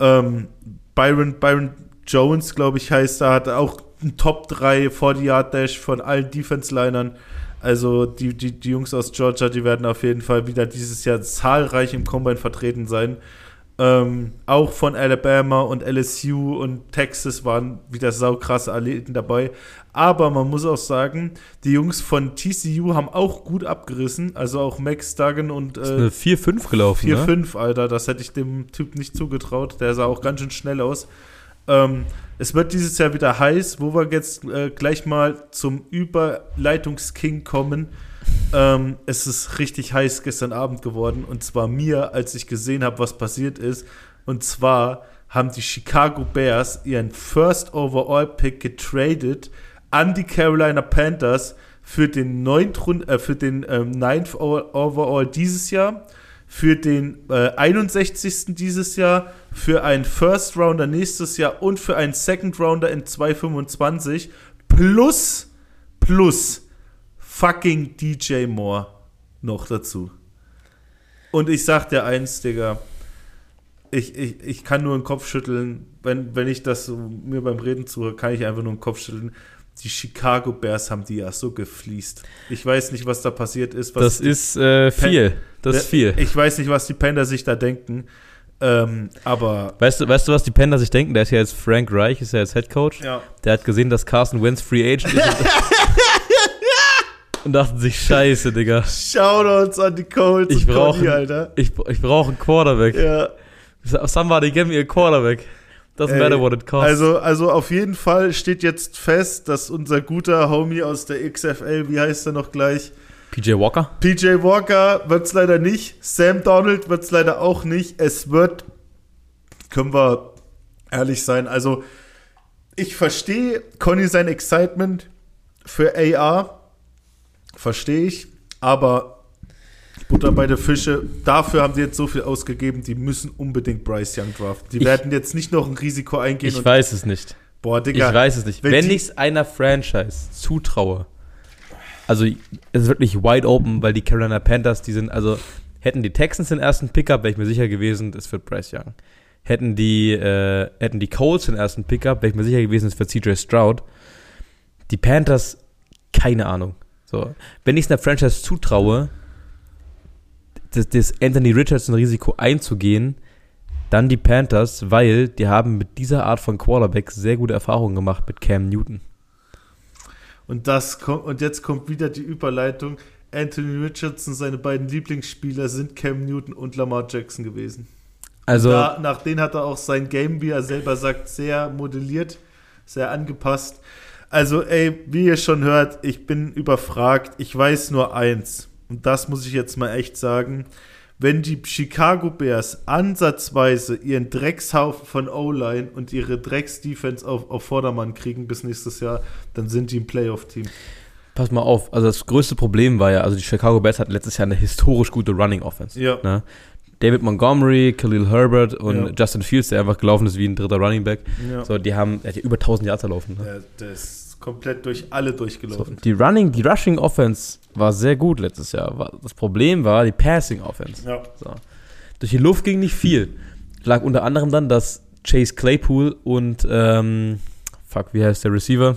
Speaker 3: Ähm, Byron, Byron Jones, glaube ich, heißt er, hat auch ein Top 3 vor die Yard Dash von allen Defense-Linern. Also die, die, die Jungs aus Georgia, die werden auf jeden Fall wieder dieses Jahr zahlreich im Combine vertreten sein. Ähm, auch von Alabama und LSU und Texas waren wieder saukrasse Athleten dabei. Aber man muss auch sagen, die Jungs von TCU haben auch gut abgerissen. Also auch Max Duggan und
Speaker 2: Ist
Speaker 3: äh,
Speaker 2: eine 4-5 gelaufen, ne?
Speaker 3: 4-5, Alter. Das hätte ich dem Typ nicht zugetraut. Der sah auch ganz schön schnell aus. Ähm, es wird dieses Jahr wieder heiß, wo wir jetzt äh, gleich mal zum Überleitungsking kommen. Ähm, es ist richtig heiß gestern Abend geworden. Und zwar mir, als ich gesehen habe, was passiert ist. Und zwar haben die Chicago Bears ihren First Overall Pick getradet an die Carolina Panthers für den, neunt Rund, äh, für den ähm, Ninth Overall dieses Jahr für den äh, 61. dieses Jahr, für einen First Rounder nächstes Jahr und für einen Second Rounder in 2025 plus, plus fucking DJ Moore noch dazu. Und ich sag dir eins, Digga, ich, ich, ich kann nur den Kopf schütteln, wenn, wenn ich das so mir beim Reden zuhöre, kann ich einfach nur den Kopf schütteln. Die Chicago Bears haben die ja so gefliest. Ich weiß nicht, was da passiert ist. Was
Speaker 2: Das ist äh, viel. Das ist viel.
Speaker 3: Ich weiß nicht, was die Panda sich da denken. Ähm, aber
Speaker 2: Weißt du, weißt du, was die Panda sich denken? Der ist ja jetzt Frank Reich, ist ja jetzt Head Coach.
Speaker 3: ja.
Speaker 2: Der hat gesehen, dass Carson Wentz Free Agent ist. und dachten sich, scheiße, Digga.
Speaker 3: Shoutouts an die Colts
Speaker 2: Ich
Speaker 3: und
Speaker 2: brauche
Speaker 3: Conny, Alter.
Speaker 2: ich, ich brauche einen Quarterback.
Speaker 3: Ja.
Speaker 2: Somebody give me a quarterback. Doesn't
Speaker 3: Ey,
Speaker 2: matter what it costs.
Speaker 3: Also, also auf jeden Fall steht jetzt fest, dass unser guter Homie aus der XFL, wie heißt er noch gleich?
Speaker 2: PJ Walker?
Speaker 3: PJ Walker wird's leider nicht. Sam Donald wird's leider auch nicht. Es wird, können wir ehrlich sein, also ich verstehe Conny sein Excitement für AR. Verstehe ich. Aber Butter bei der Fische, dafür haben die jetzt so viel ausgegeben, die müssen unbedingt Bryce Young draften. Die
Speaker 2: Ich-
Speaker 3: werden jetzt nicht noch ein Risiko eingehen
Speaker 2: Ich weiß es nicht.
Speaker 3: boah, Digga.
Speaker 2: Ich weiß es nicht.
Speaker 3: wenn
Speaker 2: Wenn ich es einer Franchise zutraue, also es ist wirklich wide open, weil die Carolina Panthers, die sind, also hätten die Texans den ersten Pickup, wäre ich mir sicher gewesen, es wird Bryce Young. Hätten die, äh, hätten die Colts den ersten Pickup, wäre ich mir sicher gewesen, es wird CJ Stroud. Die Panthers, keine Ahnung. So, wenn ich es einer Franchise zutraue, das, das Anthony Richardson-Risiko einzugehen, dann die Panthers, weil die haben mit dieser Art von Quarterback sehr gute Erfahrungen gemacht mit Cam Newton.
Speaker 3: Und das kommt, und jetzt kommt wieder die Überleitung. Anthony Richardson, seine beiden Lieblingsspieler sind Cam Newton und Lamar Jackson gewesen.
Speaker 2: Also,
Speaker 3: da, nach denen hat er auch sein Game, wie er selber sagt, sehr modelliert, sehr angepasst. Also, ey, wie ihr schon hört, ich bin überfragt. Ich weiß nur eins. Und das muss ich jetzt mal echt sagen. Wenn die Chicago Bears ansatzweise ihren Dreckshaufen von O-Line und ihre Drecks-Defense auf, auf Vordermann kriegen bis nächstes Jahr, dann sind die ein Playoff-Team.
Speaker 2: pass mal auf. Also, das größte Problem war ja, also die Chicago Bears hatten letztes Jahr eine historisch gute Running Offense.
Speaker 3: Ja.
Speaker 2: Ne? David Montgomery, Khalil Herbert und
Speaker 3: Ja.
Speaker 2: Justin Fields, der einfach gelaufen ist wie ein dritter Running Back.
Speaker 3: Ja.
Speaker 2: So, die haben, er hat ja über 1000 Yards erlaufen. Ne?
Speaker 3: Der, der ist komplett durch alle
Speaker 2: So,
Speaker 3: durchgelaufen.
Speaker 2: die Running, die Rushing Offense war sehr gut letztes Jahr. Das Problem war die Passing Offense.
Speaker 3: Ja.
Speaker 2: So. Durch die Luft ging nicht viel. Lag unter anderem dann, dass Chase Claypool und ähm, fuck, wie heißt der Receiver?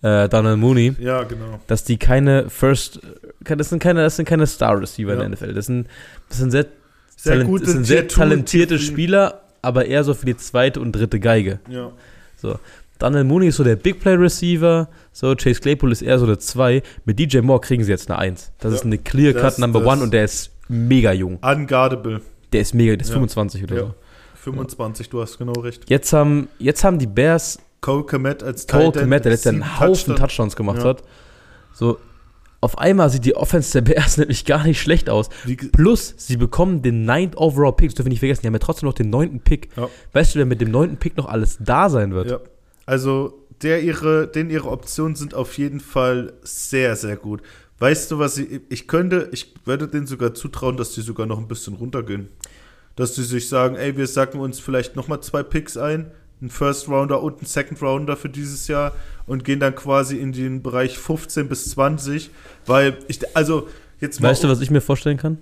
Speaker 2: Äh, Donald Mooney,
Speaker 3: ja, genau.
Speaker 2: dass die keine First, das sind keine, das sind keine Star Receiver in
Speaker 3: Ja.
Speaker 2: der NFL. Das sind, das sind sehr,
Speaker 3: Sehr
Speaker 2: talent,
Speaker 3: gute
Speaker 2: das sind sehr talentierte. Spieler, aber eher so für die zweite und dritte Geige.
Speaker 3: Ja.
Speaker 2: Donald Mooney ist so der Big Play Receiver, so Chase Claypool ist eher so der 2. Mit DJ Moore kriegen sie jetzt eine 1. Das
Speaker 3: Ja,
Speaker 2: ist eine Clear Cut
Speaker 3: das-
Speaker 2: Number
Speaker 3: das-
Speaker 2: One und der ist mega jung.
Speaker 3: Unguardable.
Speaker 2: Der ist mega, der ist
Speaker 3: Ja.
Speaker 2: 25 oder
Speaker 3: Ja.
Speaker 2: so.
Speaker 3: 25, du hast genau recht.
Speaker 2: Jetzt haben, jetzt haben die Bears
Speaker 3: Cole Komet als
Speaker 2: Cole Komet, der letztes Jahr einen Haufen
Speaker 3: Touchdown.
Speaker 2: Touchdowns gemacht hat. So, auf einmal sieht die Offense der Bears nämlich gar nicht schlecht aus. Plus, sie bekommen den 9th Overall Pick. Das dürfen wir nicht vergessen. Die haben ja trotzdem noch den 9. Pick.
Speaker 3: Ja.
Speaker 2: Weißt du, wer mit dem 9. Pick noch alles da sein wird?
Speaker 3: Ja. Also, der ihre, den ihre Optionen sind auf jeden Fall sehr, sehr gut. Weißt du, was ich, ich könnte, ich würde denen sogar zutrauen, dass die sogar noch ein bisschen runtergehen. Dass die sich sagen, ey, wir sacken uns vielleicht nochmal zwei Picks ein, einen First Rounder und einen Second Rounder für dieses Jahr und gehen dann quasi in den Bereich 15 bis 20, weil ich, also, jetzt.
Speaker 2: Weißt du, was ich mir vorstellen kann?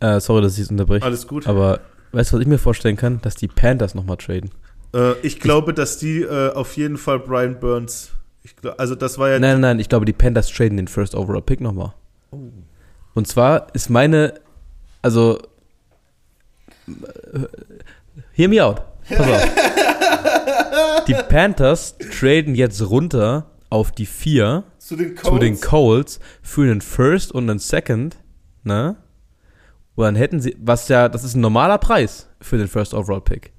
Speaker 2: Äh, sorry, dass ich es unterbreche.
Speaker 3: Alles gut.
Speaker 2: Aber weißt du, was ich mir vorstellen kann? Dass die Panthers nochmal traden.
Speaker 3: Äh, ich glaube, dass die äh, auf jeden Fall Brian Burns, glaub, also das war ja
Speaker 2: Nein, nein, nein, ich glaube, die Panthers traden den First Overall Pick nochmal. Und zwar ist meine, also, hear me out. Pass auf. die Panthers traden jetzt runter auf die 4
Speaker 3: zu den
Speaker 2: zu den Colts für einen First und einen Second, ne? Und dann hätten sie, was ja, das ist ein normaler Preis für den First Overall Pick.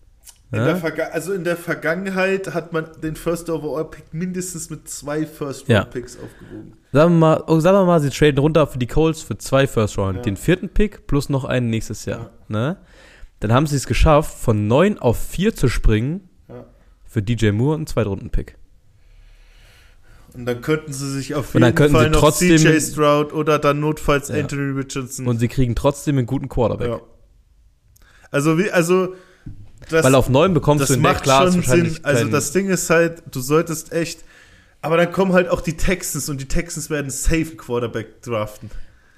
Speaker 3: In
Speaker 2: Ja?
Speaker 3: der also in der Vergangenheit hat man den First Overall Pick mindestens mit zwei First
Speaker 2: Ja.
Speaker 3: Round Picks aufgewogen.
Speaker 2: Sagen wir mal, oh, sagen wir mal, sie traden runter für die Colts für zwei First Round,
Speaker 3: Ja.
Speaker 2: den vierten Pick plus noch einen nächstes Jahr.
Speaker 3: Ja.
Speaker 2: Ne? Dann haben sie es geschafft, von 9 auf 4 zu springen
Speaker 3: Ja.
Speaker 2: für DJ Moore und einen Zweitrunden-Pick.
Speaker 3: Und dann könnten sie sich auf jeden Fall
Speaker 2: sie
Speaker 3: noch
Speaker 2: trotzdem-
Speaker 3: CJ Stroud oder dann notfalls
Speaker 2: Ja.
Speaker 3: Anthony Richardson.
Speaker 2: Und sie kriegen trotzdem einen guten Quarterback.
Speaker 3: ja. Also wie, also das,
Speaker 2: Weil auf 9 bekommst du in der Class wahrscheinlich
Speaker 3: Sinn. Also das Ding ist halt, du solltest echt. Aber dann kommen halt auch die Texans und die Texans werden safe Quarterback draften.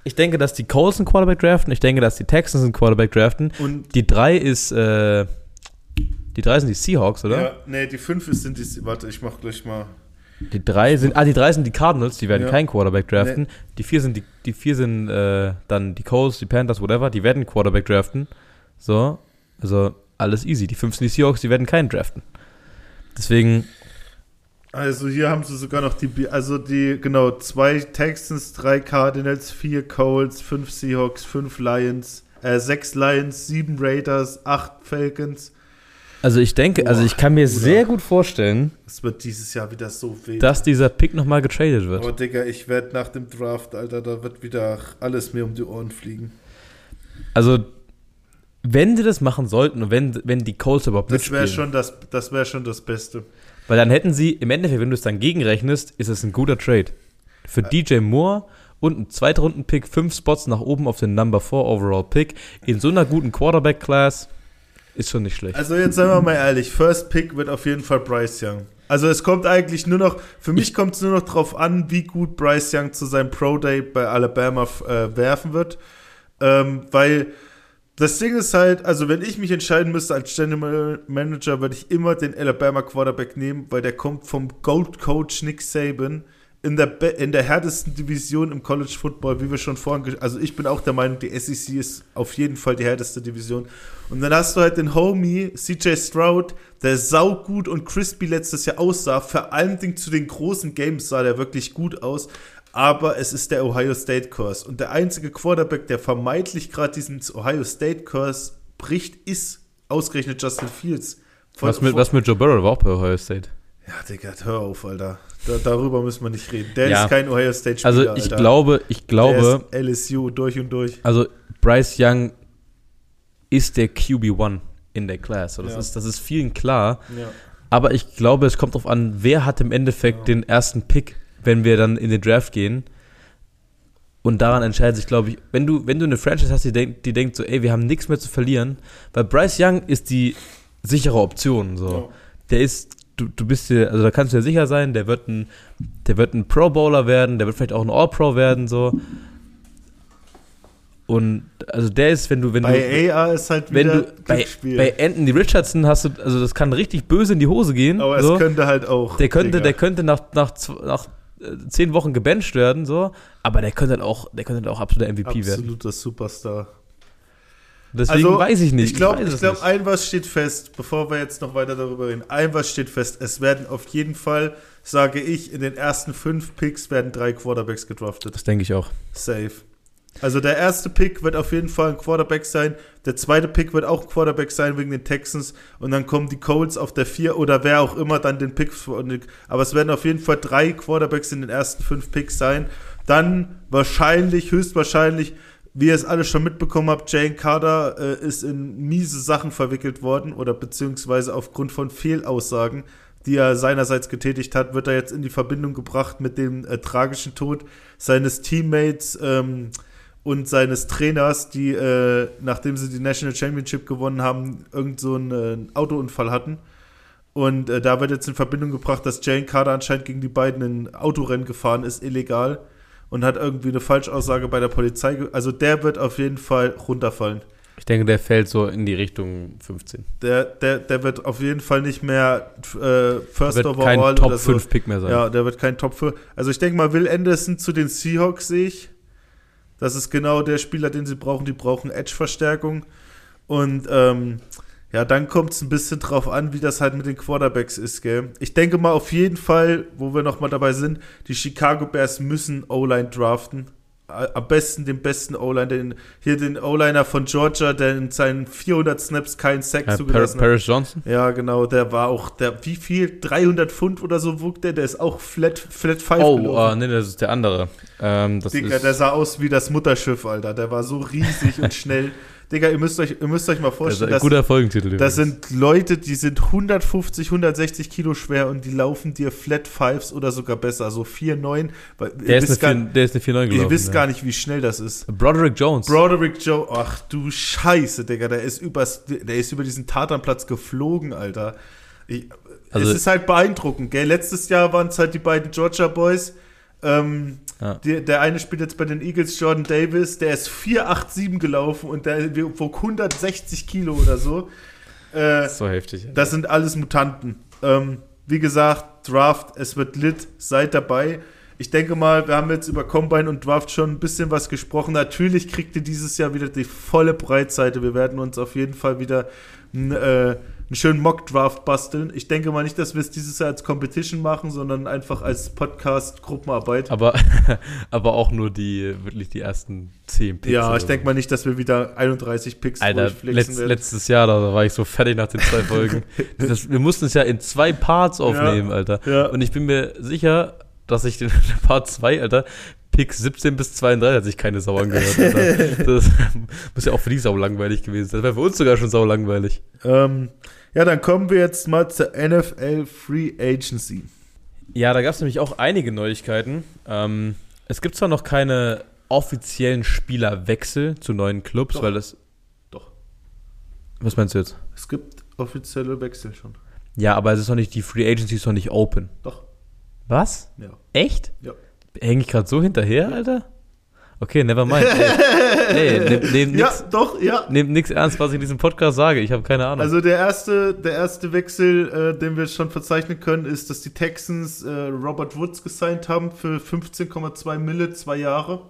Speaker 2: Ich denke, dass die Colts einen Quarterback draften. Ich denke, dass die Texans einen Quarterback draften.
Speaker 3: Und
Speaker 2: Die 3 ist, äh, die 3 sind die Seahawks, oder?
Speaker 3: ja, nee, die fünf ist- sind die. Warte, ich mach gleich mal.
Speaker 2: Die 3 sind, ah, die 3 sind die Cardinals, die werden
Speaker 3: Ja.
Speaker 2: keinen Quarterback draften. Die 4 sind, die, die vier sind äh, dann die Colts, die Panthers, whatever, die werden einen Quarterback draften. So, also alles easy. Die 5 sind die Seahawks, die werden keinen draften. Deswegen,
Speaker 3: Also hier haben sie sogar noch die, also die, genau, zwei Texans, drei Cardinals, vier Colts, fünf Seahawks, fünf Lions, äh, sechs Lions, sieben Raiders, acht Falcons.
Speaker 2: also ich denke, also
Speaker 3: Boah,
Speaker 2: ich kann mir
Speaker 3: Bruder.
Speaker 2: sehr gut vorstellen,
Speaker 3: Es wird dieses Jahr wieder so wild.
Speaker 2: dass dieser Pick nochmal getradet wird.
Speaker 3: Aber Digga, ich werde nach dem Draft, Alter, da wird wieder alles mir um die Ohren fliegen.
Speaker 2: Also, wenn sie das machen sollten und wenn, wenn die Colts überhaupt
Speaker 3: Das
Speaker 2: mitspielen,
Speaker 3: schon das, das wäre schon das Beste.
Speaker 2: weil dann hätten sie, im Endeffekt, wenn du es dann gegenrechnest, ist es ein guter Trade. Für DJ Moore und ein Zweitrunden-Pick, fünf Spots nach oben auf den Number 4 Overall-Pick in so einer guten Quarterback-Class ist schon nicht schlecht.
Speaker 3: Also jetzt seien wir mal ehrlich, First Pick wird auf jeden Fall Bryce Young. Also es kommt eigentlich nur noch, für mich kommt es nur noch drauf an, wie gut Bryce Young zu seinem Pro Day bei Alabama äh, werfen wird. Ähm, weil das Ding ist halt, also wenn ich mich entscheiden müsste als General Manager, würde ich immer den Alabama Quarterback nehmen, weil der kommt vom Gold Coach Nick Saban in der, in der härtesten Division im College Football, wie wir schon vorhin, also ich bin auch der Meinung, die SEC ist auf jeden Fall die härteste Division. Und dann hast du halt den Homie CJ Stroud, der saugut und crispy letztes Jahr aussah. Vor allen Dingen zu den großen Games sah der wirklich gut aus. Aber es ist der Ohio State Curse. Und der einzige Quarterback, der vermeintlich gerade diesen Ohio State Curse bricht, ist ausgerechnet Justin Fields. Von-
Speaker 2: was, mit,
Speaker 3: von-
Speaker 2: was mit Joe Burrow war auch bei Ohio State.
Speaker 3: Ja, Digga, hör auf, Alter. Da, darüber müssen wir nicht reden. Der
Speaker 2: Ja.
Speaker 3: ist kein Ohio State Spieler,
Speaker 2: Also ich
Speaker 3: Alter.
Speaker 2: glaube, ich glaube,
Speaker 3: Der ist LSU durch und durch.
Speaker 2: also Bryce Young ist der QB1 in der Class. Das,
Speaker 3: Ja.
Speaker 2: ist, das ist vielen klar.
Speaker 3: Ja.
Speaker 2: Aber ich glaube, es kommt darauf an, wer hat im Endeffekt den ersten Pick, wenn wir dann in den Draft gehen. Und daran entscheidet sich, glaube ich, wenn du, wenn du eine Franchise hast, die, denk, die denkt so, ey, wir haben nichts mehr zu verlieren, weil Bryce Young ist die sichere Option. So.
Speaker 3: Ja.
Speaker 2: Der ist, du, du bist dir, also da kannst du dir sicher sein, der wird ein, der wird ein Pro Bowler werden, der wird vielleicht auch ein All-Pro werden, so. Und also der ist, wenn du, wenn du.
Speaker 3: Bei AA ist halt
Speaker 2: wenn
Speaker 3: wieder
Speaker 2: du bei, bei Anthony Richardson hast du, also das kann richtig böse in die Hose gehen.
Speaker 3: Aber
Speaker 2: so.
Speaker 3: es könnte halt auch.
Speaker 2: der könnte,
Speaker 3: Digga.
Speaker 2: der könnte nach, nach, nach zehn Wochen gebencht werden, so, aber der könnte halt auch, der könnte halt auch absoluter MVP werden.
Speaker 3: Absoluter Superstar.
Speaker 2: Deswegen
Speaker 3: Also,
Speaker 2: weiß ich nicht.
Speaker 3: Ich glaube, ich glaub, ein was steht fest, bevor wir jetzt noch weiter darüber reden. Ein was steht fest. Es werden auf jeden Fall, sage ich, in den ersten fünf Picks werden drei Quarterbacks gedraftet.
Speaker 2: das denke ich auch.
Speaker 3: Safe. Also der erste Pick wird auf jeden Fall ein Quarterback sein. Der zweite Pick wird auch ein Quarterback sein wegen den Texans. Und dann kommen die Colts auf der vier oder wer auch immer dann den Pick. Aber es werden auf jeden Fall drei Quarterbacks in den ersten fünf Picks sein. Dann wahrscheinlich, höchstwahrscheinlich, wie ihr es alle schon mitbekommen habt, Jane Carter äh, ist in miese Sachen verwickelt worden oder beziehungsweise aufgrund von Fehlaussagen, die er seinerseits getätigt hat, wird er jetzt in die Verbindung gebracht mit dem äh, tragischen Tod seines Teammates ähm, und seines Trainers, die, äh, nachdem sie die National Championship gewonnen haben, irgend so einen äh, Autounfall hatten. Und äh, da wird jetzt in Verbindung gebracht, dass Jane Carter anscheinend gegen die beiden ein Autorennen gefahren ist, illegal. Und hat irgendwie eine Falschaussage bei der Polizei. Also der wird auf jeden Fall runterfallen.
Speaker 2: Ich denke, der fällt so in die Richtung 15.
Speaker 3: Der, der, der wird auf jeden Fall nicht mehr äh, First
Speaker 2: Wird
Speaker 3: Overall
Speaker 2: kein
Speaker 3: oder
Speaker 2: Top
Speaker 3: so.
Speaker 2: 5 Pick mehr sein.
Speaker 3: Ja, der wird kein Top 5. Also ich denke mal, Will Anderson zu den Seahawks sehe ich. Das ist genau der Spieler, den sie brauchen. Die brauchen Edge-Verstärkung. Und ähm, ja, dann kommt es ein bisschen drauf an, wie das halt mit den Quarterbacks ist, gell? Ich denke mal auf jeden Fall, wo wir nochmal dabei sind, die Chicago Bears müssen O-Line draften. A- Am besten den besten O-Line, den, hier den O-Liner von Georgia, der in seinen 400 Snaps keinen Sack
Speaker 2: Ja,
Speaker 3: zugelassen hat.
Speaker 2: Paris Johnson?
Speaker 3: Ja, genau, der war auch, der, wie viel? 300 Pfund oder so wog der, der ist auch flat, flat 5
Speaker 2: Oh, äh, nee, das ist der andere. Ähm,
Speaker 3: Digga, der sah aus wie das Mutterschiff, Alter. Der war so riesig und schnell. Digga, ihr müsst euch, ihr müsst euch mal
Speaker 2: Das ist
Speaker 3: vorstellen,
Speaker 2: ein
Speaker 3: das,
Speaker 2: guter Folgentitel.
Speaker 3: das
Speaker 2: übrigens.
Speaker 3: sind Leute, die sind 150, 160 Kilo schwer und die laufen dir Flat Fives oder sogar besser, so 4,9. weil ihr
Speaker 2: der, ist
Speaker 3: gar,
Speaker 2: der ist eine 4-9 gelaufen.
Speaker 3: ihr wisst
Speaker 2: ja.
Speaker 3: gar nicht, wie schnell das ist.
Speaker 2: Broderick Jones.
Speaker 3: Broderick Joe, ach du Scheiße, Digga, der ist, übers, der ist über diesen Tatanplatz geflogen, Alter. Ich,
Speaker 2: Also-
Speaker 3: es ist halt beeindruckend, gell? Letztes Jahr waren es halt die beiden Georgia Boys. Ähm,
Speaker 2: Ja.
Speaker 3: die, der eine spielt jetzt bei den Eagles, Jordan Davis, der ist 4,87 gelaufen und der wog 160 Kilo oder so. Äh,
Speaker 2: so heftig.
Speaker 3: das sind alles Mutanten. Ähm, wie gesagt, Draft, es wird lit, seid dabei. Ich denke mal, wir haben jetzt über Combine und Draft schon ein bisschen was gesprochen. Natürlich kriegt ihr dieses Jahr wieder die volle Breitseite. Wir werden uns auf jeden Fall wieder äh, einen schönen Mock-Draft basteln. Ich denke mal nicht, dass wir es dieses Jahr als Competition machen, sondern einfach als Podcast-Gruppenarbeit.
Speaker 2: aber, aber auch nur die, wirklich die ersten 10 Picks.
Speaker 3: Ja, ich denke mal nicht, dass wir wieder 31 Picks
Speaker 2: Alter, letzt, letztes Jahr, da war ich so fertig nach den zwei Folgen. Das, wir mussten es ja in zwei Parts aufnehmen, Alter.
Speaker 3: Ja.
Speaker 2: Und ich bin mir sicher, dass ich den Part 2, Alter, Pick 17 bis 32 hat sich keine Sau angehört, Alter. Das muss ja auch für die Sau langweilig gewesen sein. Das wäre für uns sogar schon sau langweilig.
Speaker 3: Ähm, ja, dann kommen wir jetzt mal zur NFL Free Agency.
Speaker 2: Ja, da gab es nämlich auch einige Neuigkeiten. Ähm, es gibt zwar noch keine offiziellen Spielerwechsel zu neuen Clubs,
Speaker 3: Doch.
Speaker 2: weil das.
Speaker 3: Doch.
Speaker 2: Was meinst du jetzt?
Speaker 3: Es gibt offizielle Wechsel schon.
Speaker 2: Ja, aber es ist noch nicht, die Free Agency ist noch nicht open.
Speaker 3: Doch.
Speaker 2: Was?
Speaker 3: Ja.
Speaker 2: Echt?
Speaker 3: Ja.
Speaker 2: Hänge ich gerade so hinterher, Alter? Okay, never mind. Ey, nee, nehm, nehm
Speaker 3: Ja,
Speaker 2: nix,
Speaker 3: doch, ja.
Speaker 2: nehm nix ernst, was ich in diesem Podcast sage. Ich habe keine Ahnung.
Speaker 3: Also der erste, der erste Wechsel, äh, den wir schon verzeichnen können, ist, dass die Texans äh, Robert Woods gesigned haben für 15,2 Mille, zwei Jahre.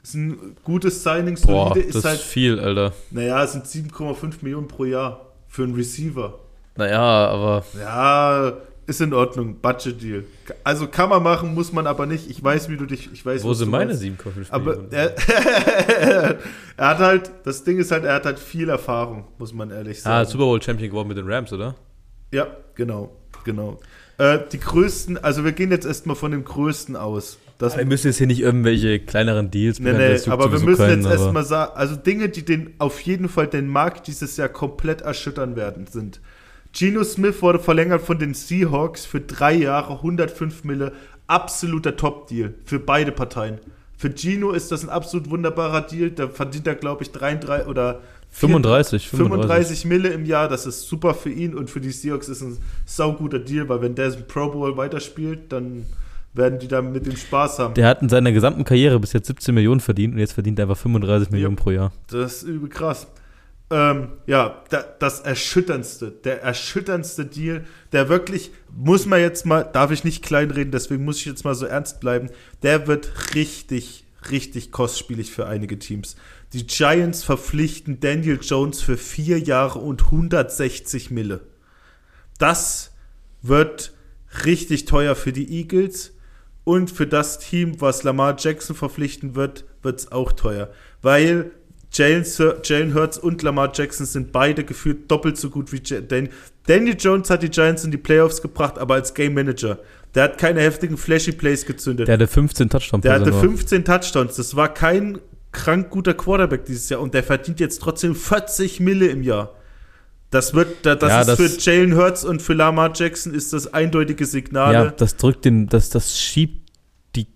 Speaker 3: Das ist ein gutes Signing,
Speaker 2: Boah,
Speaker 3: solide,
Speaker 2: das
Speaker 3: ist
Speaker 2: ist
Speaker 3: halt,
Speaker 2: viel, Alter.
Speaker 3: naja, es sind 7,5 Millionen pro Jahr für einen Receiver.
Speaker 2: Naja, aber
Speaker 3: Ja, ist in Ordnung, Budget Deal. Also kann man machen, muss man aber nicht. Ich weiß, wie du dich, ich weiß,
Speaker 2: wo sind meine
Speaker 3: meinst.
Speaker 2: 7,5
Speaker 3: Aber er, er hat halt, das Ding ist halt, er hat halt viel Erfahrung, muss man ehrlich
Speaker 2: ah,
Speaker 3: sagen.
Speaker 2: Super Bowl Champion geworden mit den Rams, oder?
Speaker 3: Ja, genau, genau. Äh, die größten, also wir gehen jetzt erstmal von dem größten aus. Das,
Speaker 2: Wir müssen jetzt hier nicht irgendwelche kleineren Deals
Speaker 3: nee, nee, aber wir müssen
Speaker 2: keinen,
Speaker 3: jetzt erstmal sagen, also Dinge, die den auf jeden Fall den Markt dieses Jahr komplett erschüttern werden, sind Geno Smith wurde verlängert von den Seahawks für drei Jahre, 105 Mille, absoluter Top-Deal für beide Parteien. Für Gino ist das ein absolut wunderbarer Deal, da verdient er, glaube ich, 33 oder
Speaker 2: 35,
Speaker 3: 35 Mille im Jahr, das ist super für ihn und für die Seahawks ist ein sauguter Deal, weil wenn der im Pro Bowl weiterspielt, dann werden die da mit dem Spaß haben.
Speaker 2: Der hat in seiner gesamten Karriere bis jetzt 17 Millionen verdient und jetzt verdient er einfach 35 Millionen pro Jahr.
Speaker 3: Das ist übel krass. Ähm, ja, da, das erschütterndste, der erschütterndste Deal, der wirklich, muss man jetzt mal, darf ich nicht kleinreden, deswegen muss ich jetzt mal so ernst bleiben, der wird richtig, richtig kostspielig für einige Teams. Die Giants verpflichten Daniel Jones für vier Jahre und 160 Mille. Das wird richtig teuer für die Eagles und für das Team, was Lamar Jackson verpflichten wird, wird es auch teuer. Weil Jalen, Hurts und Lamar Jackson sind beide gefühlt doppelt so gut wie Dan Daniel Jones hat die Giants in die Playoffs gebracht, aber als Game Manager. Der hat keine heftigen Flashy Plays gezündet.
Speaker 2: Der hatte 15 Touchdowns.
Speaker 3: Der hatte
Speaker 2: nur.
Speaker 3: 15 Touchdowns. Das war kein krank guter Quarterback dieses Jahr und der verdient jetzt trotzdem 40 Mille im Jahr. Das wird, da- das
Speaker 2: Ja,
Speaker 3: ist
Speaker 2: das-
Speaker 3: für Jalen Hurts und für Lamar Jackson ist das eindeutige Signal.
Speaker 2: Ja, das drückt den, das, das schiebt die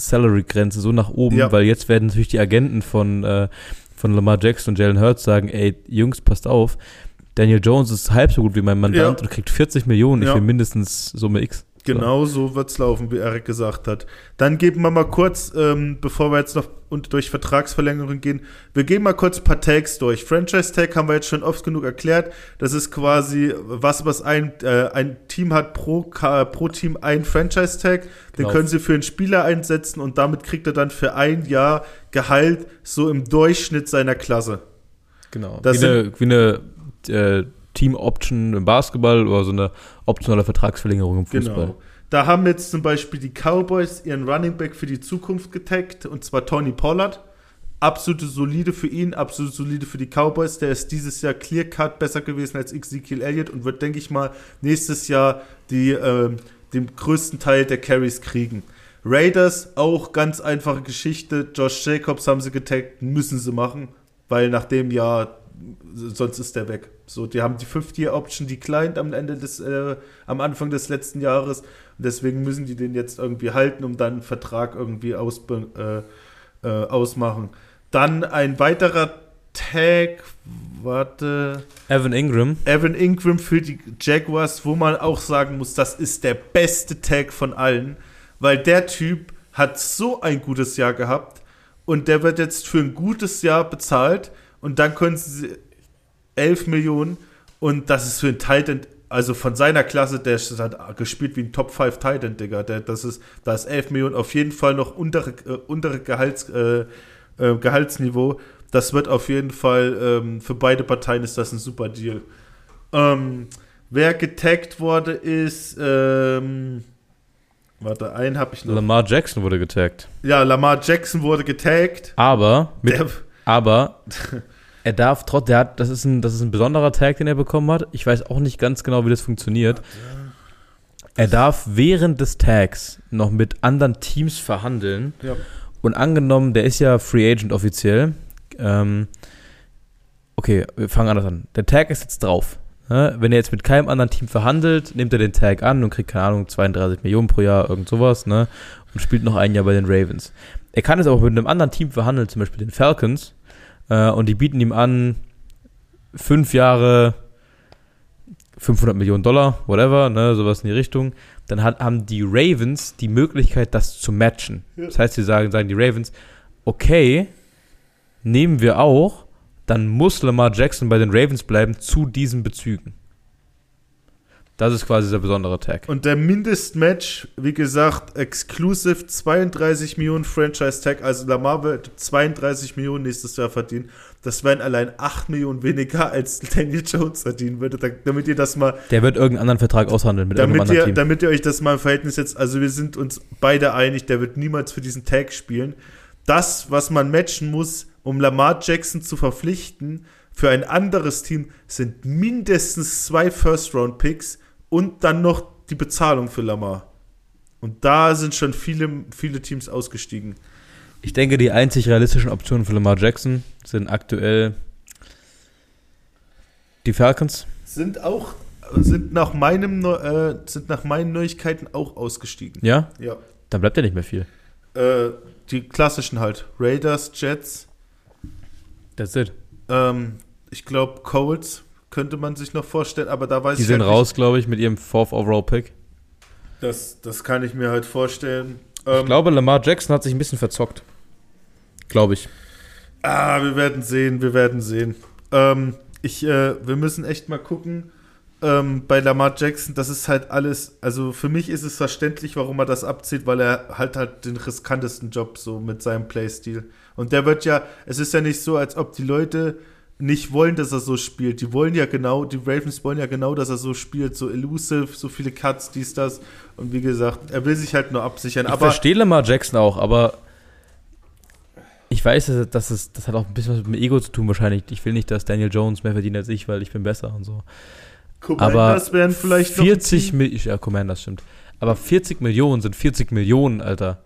Speaker 2: Quarterback-Salary-Grenze so nach oben,
Speaker 3: Ja.
Speaker 2: weil jetzt werden natürlich die Agenten von, äh, von Lamar Jackson und Jalen Hurts sagen, ey, Jungs, passt auf, Daniel Jones ist halb so gut wie mein Mandant
Speaker 3: Ja.
Speaker 2: und kriegt 40 Millionen, ich
Speaker 3: Ja.
Speaker 2: will mindestens Summe X.
Speaker 3: Genau so wird's laufen, wie Eric gesagt hat. Dann geben wir mal kurz, ähm, bevor wir jetzt noch und durch Vertragsverlängerung gehen, wir gehen mal kurz ein paar Tags durch. Franchise Tag haben wir jetzt schon oft genug erklärt. Das ist quasi was, was ein, äh, ein Team hat pro, pro Team ein Franchise Tag. Den
Speaker 2: Genau.
Speaker 3: können sie für einen Spieler einsetzen und damit kriegt er dann für ein Jahr Gehalt so im Durchschnitt seiner Klasse.
Speaker 2: Genau.
Speaker 3: Das
Speaker 2: wie, eine, wie eine äh, Team-Option im Basketball oder so eine optionale Vertragsverlängerung im Fußball.
Speaker 3: Genau. Da haben jetzt zum Beispiel die Cowboys ihren Running Back für die Zukunft getaggt, und zwar Tony Pollard. Absolute solide für ihn, absolut solide für die Cowboys. Der ist dieses Jahr clear cut besser gewesen als Ezekiel Elliott und wird, denke ich mal, nächstes Jahr die, ähm, den größten Teil der Carries kriegen. Raiders, auch ganz einfache Geschichte. Josh Jacobs haben sie getaggt, müssen sie machen. weil nach dem Jahr, sonst ist der weg. So, die haben die 50-Year-Option declined am Ende des, äh, am Anfang des letzten Jahres. Und deswegen müssen die den jetzt irgendwie halten, um dann einen Vertrag irgendwie aus, äh, äh, ausmachen. Dann ein weiterer Tag, warte.
Speaker 2: Evan Ingram.
Speaker 3: Evan Ingram für die Jaguars, wo man auch sagen muss, das ist der beste Tag von allen, weil der Typ hat so ein gutes Jahr gehabt und der wird jetzt für ein gutes Jahr bezahlt und dann können sie 11 Millionen und das ist für ein Titan, also von seiner Klasse, der hat gespielt wie ein Top 5 Titan, Digga. Der, das ist, da ist 11 Millionen auf jeden Fall noch untere, äh, untere Gehalts, äh, äh, Gehaltsniveau. Das wird auf jeden Fall, ähm, für beide Parteien ist das ein super Deal. Ähm, wer getaggt wurde, ist, ähm, warte, einen habe ich noch.
Speaker 2: Lamar Jackson wurde getaggt.
Speaker 3: Ja, Lamar Jackson wurde getaggt.
Speaker 2: Aber, mit,
Speaker 3: Der,
Speaker 2: aber er darf trotz, der hat, das ist, ein, das ist ein besonderer Tag, den er bekommen hat. Ich weiß auch nicht ganz genau, wie das funktioniert. Er darf während des Tags noch mit anderen Teams verhandeln.
Speaker 3: ja.
Speaker 2: Und angenommen, der ist ja Free Agent offiziell. Ähm, okay, wir fangen anders an. Der Tag ist jetzt drauf. Ne? Wenn er jetzt mit keinem anderen Team verhandelt, nimmt er den Tag an und kriegt, keine Ahnung, 32 Millionen pro Jahr, irgend sowas, ne? Und spielt noch ein Jahr bei den Ravens. Er kann jetzt auch mit einem anderen Team verhandeln, zum Beispiel den Falcons, äh, und die bieten ihm an, fünf Jahre 500 Millionen Dollar, whatever, ne, sowas in die Richtung. Dann hat, haben die Ravens die Möglichkeit, das zu matchen. Das heißt, sie sagen, sagen die Ravens, okay, nehmen wir auch, dann muss Lamar Jackson bei den Ravens bleiben zu diesen Bezügen. Das ist quasi der besondere Tag.
Speaker 3: Und der Mindestmatch, wie gesagt, exclusive 32 Millionen Franchise-Tag, also Lamar wird 32 Millionen nächstes Jahr verdienen. Das wären allein 8 Millionen weniger, als Daniel Jones verdienen würde. Da- Damit ihr das mal,
Speaker 2: Der wird irgendeinen anderen Vertrag aushandeln mit
Speaker 3: damit ihr,
Speaker 2: anderen Team.
Speaker 3: damit ihr euch das mal im Verhältnis jetzt, also wir sind uns beide einig, der wird niemals für diesen Tag spielen. Das, was man matchen muss, um Lamar Jackson zu verpflichten, für ein anderes Team sind mindestens zwei First-Round-Picks und dann noch die Bezahlung für Lamar. Und da sind schon viele, viele Teams ausgestiegen.
Speaker 2: Ich denke, die einzig realistischen Optionen für Lamar Jackson sind aktuell die Falcons.
Speaker 3: Sind auch, sind nach meinem, äh, sind nach meinen Neuigkeiten auch ausgestiegen.
Speaker 2: Ja?
Speaker 3: Ja.
Speaker 2: Dann bleibt ja nicht mehr viel.
Speaker 3: Äh, die klassischen halt. Raiders, Jets,
Speaker 2: That's it.
Speaker 3: ähm, ich glaube Colts könnte man sich noch vorstellen, aber da weiß
Speaker 2: Die
Speaker 3: ich
Speaker 2: sind
Speaker 3: halt
Speaker 2: raus, glaube ich, mit ihrem Fourth Overall Pick.
Speaker 3: Das, das kann ich mir halt vorstellen.
Speaker 2: Ich
Speaker 3: Ähm,
Speaker 2: glaube, Lamar Jackson hat sich ein bisschen verzockt. Glaube ich.
Speaker 3: Ah, wir werden sehen, wir werden sehen. Ähm, ich, äh, wir müssen echt mal gucken. Ähm, bei Lamar Jackson, das ist halt alles, also für mich ist es verständlich, warum er das abzieht, weil er halt halt den riskantesten Job so mit seinem Playstil. Und der wird ja, es ist ja nicht so, als ob die Leute nicht wollen, dass er so spielt. Die wollen ja genau, die Ravens wollen ja genau, dass er so spielt, so elusive, so viele Cuts, dies, das. Und wie gesagt, er will sich halt nur absichern.
Speaker 2: Ich
Speaker 3: aber
Speaker 2: verstehe Lamar Jackson auch, aber ich weiß, dass dass es, das hat auch ein bisschen was mit dem Ego zu tun wahrscheinlich. Ich will nicht, dass Daniel Jones mehr verdient als ich, weil ich bin besser und so.
Speaker 3: Commanders wären vielleicht noch ein
Speaker 2: 40
Speaker 3: Team.
Speaker 2: Millionen, ja, Commanders stimmt. Aber 40 Millionen sind 40 Millionen, Alter.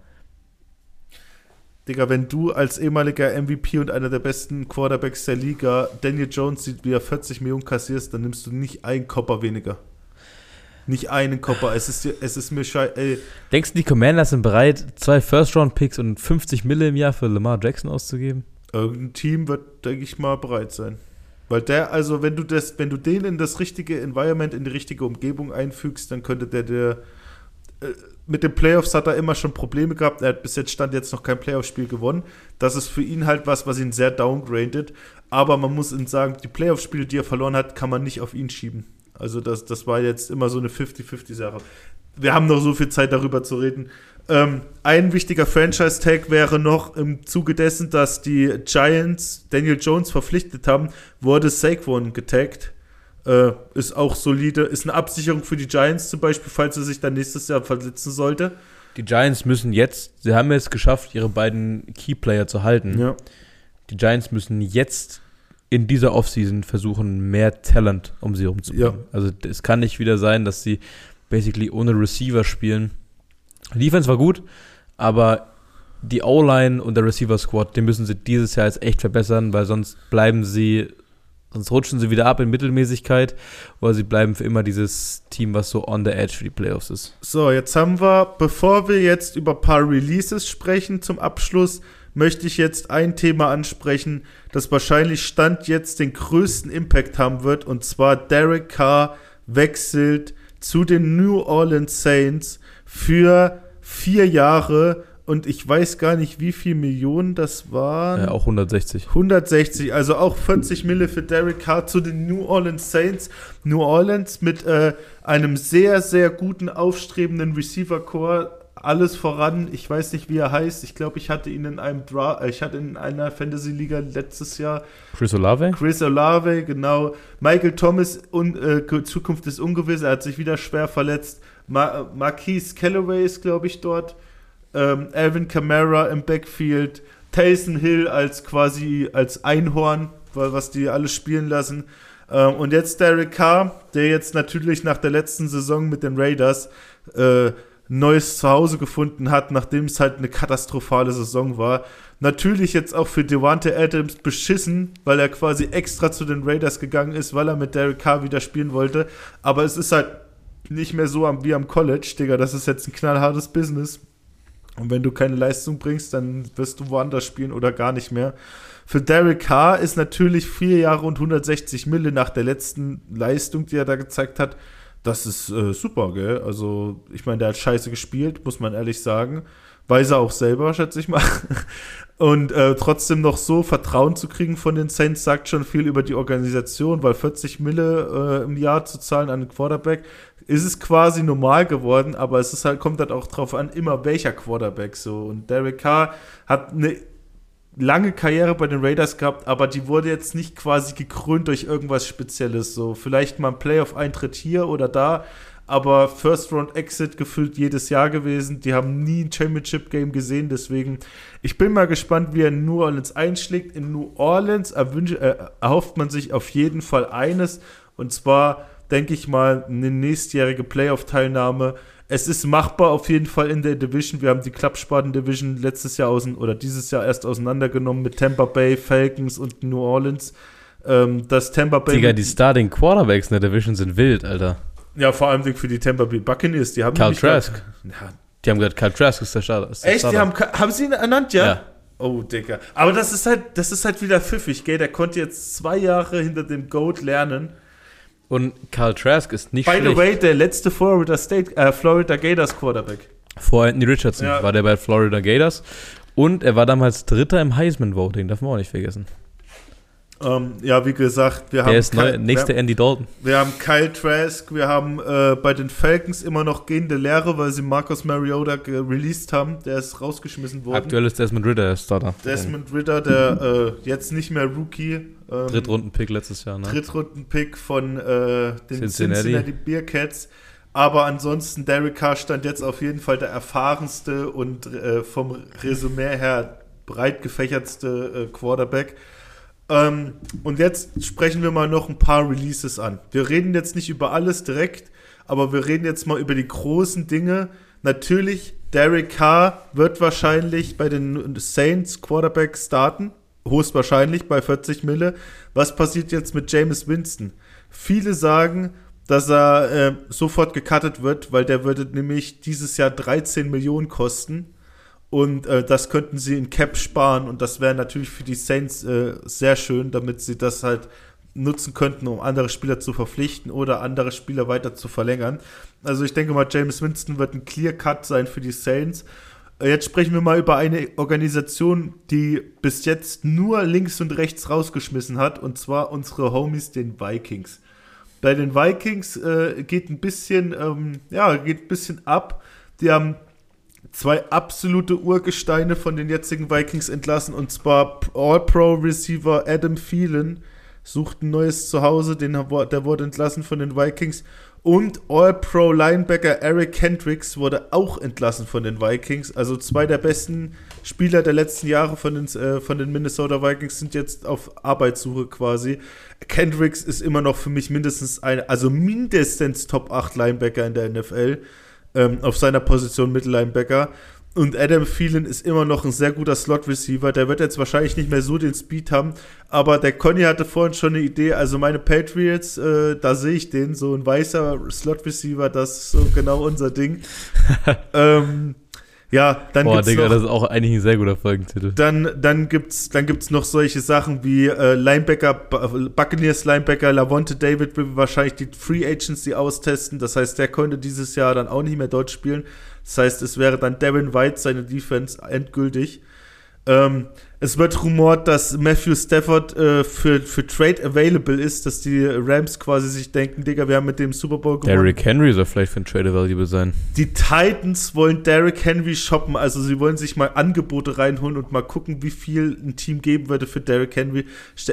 Speaker 3: Digga, wenn du als ehemaliger MVP und einer der besten Quarterbacks der Liga Daniel Jones sieht, wie er 40 Millionen kassierst, dann nimmst du nicht einen Kopper weniger. Nicht einen Kopper. Es ist, dir- es ist mir schei... Ey,
Speaker 2: Denkst du, die Commanders sind bereit, zwei First-Round-Picks und 50 Mille im Jahr für Lamar Jackson auszugeben?
Speaker 3: irgendein Team wird, denke ich mal, bereit sein. Weil der, also wenn du das, wenn du den in das richtige Environment, in die richtige Umgebung einfügst, dann könnte der, der äh, mit den Playoffs hat er immer schon Probleme gehabt. Er hat bis jetzt stand jetzt noch kein Playoff-Spiel gewonnen. Das ist für ihn halt was, was ihn sehr downgradet. Aber man muss ihm sagen, die Playoff-Spiele, die er verloren hat, kann man nicht auf ihn schieben. Also das, das war jetzt immer so eine 50-50-Sache. Wir haben noch so viel Zeit darüber zu reden. Ähm, ein wichtiger Franchise-Tag wäre noch im Zuge dessen, dass die Giants Daniel Jones verpflichtet haben, wurde Saquon getaggt. Äh, ist auch solide, ist eine Absicherung für die Giants zum Beispiel, falls er sich dann nächstes Jahr verletzen sollte.
Speaker 2: Die Giants müssen jetzt, sie haben es geschafft, ihre beiden Key-Player zu halten.
Speaker 3: Ja.
Speaker 2: Die Giants müssen jetzt in dieser Offseason versuchen, mehr Talent um sie herumzubringen.
Speaker 3: Ja.
Speaker 2: Also es kann nicht wieder sein, dass sie basically ohne Receiver spielen. Die Defense war gut, aber die O-Line und der Receiver-Squad, den müssen sie dieses Jahr jetzt echt verbessern, weil sonst bleiben sie, sonst rutschen sie wieder ab in Mittelmäßigkeit, oder sie bleiben für immer dieses Team, was so on the edge für die Playoffs ist.
Speaker 3: So, jetzt haben wir, bevor wir jetzt über ein paar Releases sprechen zum Abschluss, möchte ich jetzt ein Thema ansprechen, das wahrscheinlich Stand jetzt den größten Impact haben wird, und zwar Derek Carr wechselt zu den New Orleans Saints für vier Jahre und ich weiß gar nicht, wie viel Millionen das waren.
Speaker 2: Ja, auch 160.
Speaker 3: 160, also auch 40 Mille für Derek Carr zu den New Orleans Saints. New Orleans mit äh, einem sehr, sehr guten, aufstrebenden Receiver-Core. Alles voran, ich weiß nicht, wie er heißt. Ich glaube, ich hatte ihn in einem Dra äh, ich hatte in einer Fantasy-Liga letztes Jahr.
Speaker 2: Chris Olave?
Speaker 3: Chris Olave, genau. Michael Thomas, un, äh, Zukunft ist ungewiss, er hat sich wieder schwer verletzt. Ma Marquise Callaway ist, glaube ich, dort ähm, Alvin Kamara im Backfield, Taysom Hill als quasi als Einhorn, was die alles spielen lassen. Ähm, und jetzt Derek Carr, der jetzt natürlich nach der letzten Saison mit den Raiders äh, neues Zuhause gefunden hat, nachdem es halt eine katastrophale Saison war. Natürlich jetzt auch für Devante Adams beschissen, weil er quasi extra zu den Raiders gegangen ist, weil er mit Derek Carr wieder spielen wollte. Aber es ist halt nicht mehr so wie am College, Digga. Das ist jetzt ein knallhartes Business. Und wenn du keine Leistung bringst, dann wirst du woanders spielen oder gar nicht mehr. Für Derek Carr ist natürlich vier Jahre und 160 Mille nach der letzten Leistung, die er da gezeigt hat, das ist äh, super, gell? Also, ich meine, der hat scheiße gespielt, muss man ehrlich sagen. Weiß er auch selber, schätze ich mal. Und äh, trotzdem noch so Vertrauen zu kriegen von den Saints sagt schon viel über die Organisation, weil 40 Mille äh, im Jahr zu zahlen an den Quarterback ist es quasi normal geworden, aber es ist halt, kommt halt auch drauf an, immer welcher Quarterback so. Und Derek Carr hat eine lange Karriere bei den Raiders gehabt, aber die wurde jetzt nicht quasi gekrönt durch irgendwas Spezielles. So, vielleicht mal ein Playoff-Eintritt hier oder da, aber First Round Exit gefüllt jedes Jahr gewesen. Die haben nie ein Championship Game gesehen, deswegen ich bin mal gespannt, wie er in New Orleans einschlägt. In New Orleans äh, erhofft man sich auf jeden Fall eines und zwar denke ich mal, eine nächstjährige Playoff-Teilnahme. Es ist machbar auf jeden Fall in der Division. Wir haben die Klappspaten-Division letztes Jahr außen oder dieses Jahr erst auseinandergenommen mit Tampa Bay, Falcons und New Orleans. Ähm, das Tampa Bay.
Speaker 2: Digga, die Starting Quarterbacks in der Division sind wild, Alter.
Speaker 3: Ja, vor allem für die Tampa Bay Buccaneers. Die haben
Speaker 2: Carl Trask. Ja. Die haben gesagt, Carl Trask ist der Starter. Ist
Speaker 3: der Echt?
Speaker 2: Starter.
Speaker 3: Die haben, haben sie ihn ernannt, ja?
Speaker 2: Ja.
Speaker 3: Oh, Digga. Aber das ist halt, das ist halt wieder pfiffig, gell? Der konnte jetzt zwei Jahre hinter dem Goat lernen.
Speaker 2: Und Carl Trask ist nicht
Speaker 3: By
Speaker 2: schlecht.
Speaker 3: the way, der letzte Florida State, äh, Florida Gators Quarterback.
Speaker 2: Vor Anthony Richardson
Speaker 3: Ja.
Speaker 2: war der bei Florida Gators. Und er war damals Dritter im Heisman-Voting, darf man auch nicht vergessen.
Speaker 3: Ähm, ja, wie gesagt, wir haben
Speaker 2: Der ist
Speaker 3: Kyle-
Speaker 2: nächster Andy Dalton.
Speaker 3: Wir haben Kyle Trask, wir haben äh, bei den Falcons immer noch gehende Lehre, weil sie Marcus Mariota released haben. Der ist rausgeschmissen worden.
Speaker 2: Aktuell ist Desmond Ritter der Starter.
Speaker 3: Desmond Ritter, der äh, jetzt nicht mehr Rookie. Ähm,
Speaker 2: Drittrunden-Pick letztes Jahr, ne?
Speaker 3: Drittrunden-Pick von äh, den
Speaker 2: Cincinnati.
Speaker 3: Cincinnati. Bearcats. Aber ansonsten, Derek Carr stand jetzt auf jeden Fall der erfahrenste und äh, vom Resümee her breit gefächertste äh, Quarterback. Ähm, und jetzt sprechen wir mal noch ein paar Releases an. Wir reden jetzt nicht über alles direkt, aber wir reden jetzt mal über die großen Dinge. Natürlich, Derek Carr wird wahrscheinlich bei den Saints Quarterback starten. Höchstwahrscheinlich bei 40 Mille. Was passiert jetzt mit James Winston? Viele sagen, dass er äh, sofort gecuttet wird, weil der würde nämlich dieses Jahr 13 Millionen kosten. Und äh, das könnten sie in Cap sparen und das wäre natürlich für die Saints äh, sehr schön, damit sie das halt nutzen könnten, um andere Spieler zu verpflichten oder andere Spieler weiter zu verlängern. Also ich denke mal, James Winston wird ein Clear Cut sein für die Saints. Äh, Jetzt sprechen wir mal über eine Organisation, die bis jetzt nur links und rechts rausgeschmissen hat, und zwar unsere Homies, den Vikings. Bei den Vikings äh, geht ein bisschen, ähm, ja, geht ein bisschen ab. Die haben zwei absolute Urgesteine von den jetzigen Vikings entlassen und zwar All-Pro-Receiver Adam Thielen sucht ein neues Zuhause, den, der wurde entlassen von den Vikings und All-Pro-Linebacker Eric Kendricks wurde auch entlassen von den Vikings. Also zwei der besten Spieler der letzten Jahre von den, äh, von den Minnesota Vikings sind jetzt auf Arbeitssuche quasi. Kendricks ist immer noch für mich mindestens ein, also mindestens Top 8 Linebacker in der NFL ähm, auf seiner Position Mittellinebacker. Und Adam Thielen ist immer noch ein sehr guter Slot-Receiver. Der wird jetzt wahrscheinlich nicht mehr so den Speed haben. Aber der Conny hatte vorhin schon eine Idee. Also meine Patriots, äh, da sehe ich den. So ein weißer Slot-Receiver, das ist so genau unser Ding. ähm, ja, dann
Speaker 2: Boah,
Speaker 3: gibt's
Speaker 2: Digga,
Speaker 3: noch,
Speaker 2: das ist auch eigentlich ein sehr guter Folgentitel.
Speaker 3: dann, dann gibt's, dann gibt's noch solche Sachen wie äh, Linebacker, Bu- Buccaneers Linebacker, Lavonte David will wahrscheinlich die Free Agency austesten. Das heißt, der konnte dieses Jahr dann auch nicht mehr dort spielen. Das heißt, es wäre dann Darren White seine Defense endgültig. Ähm, es wird rumort, dass Matthew Stafford äh, für, für Trade available ist, dass die Rams quasi sich denken, Digga, wir haben mit dem Super Bowl gewonnen.
Speaker 2: Derrick Henry soll vielleicht für ein Trade valuable sein.
Speaker 3: Die Titans wollen Derrick Henry shoppen, also sie wollen sich mal Angebote reinholen und mal gucken, wie viel ein Team geben würde für Derrick Henry.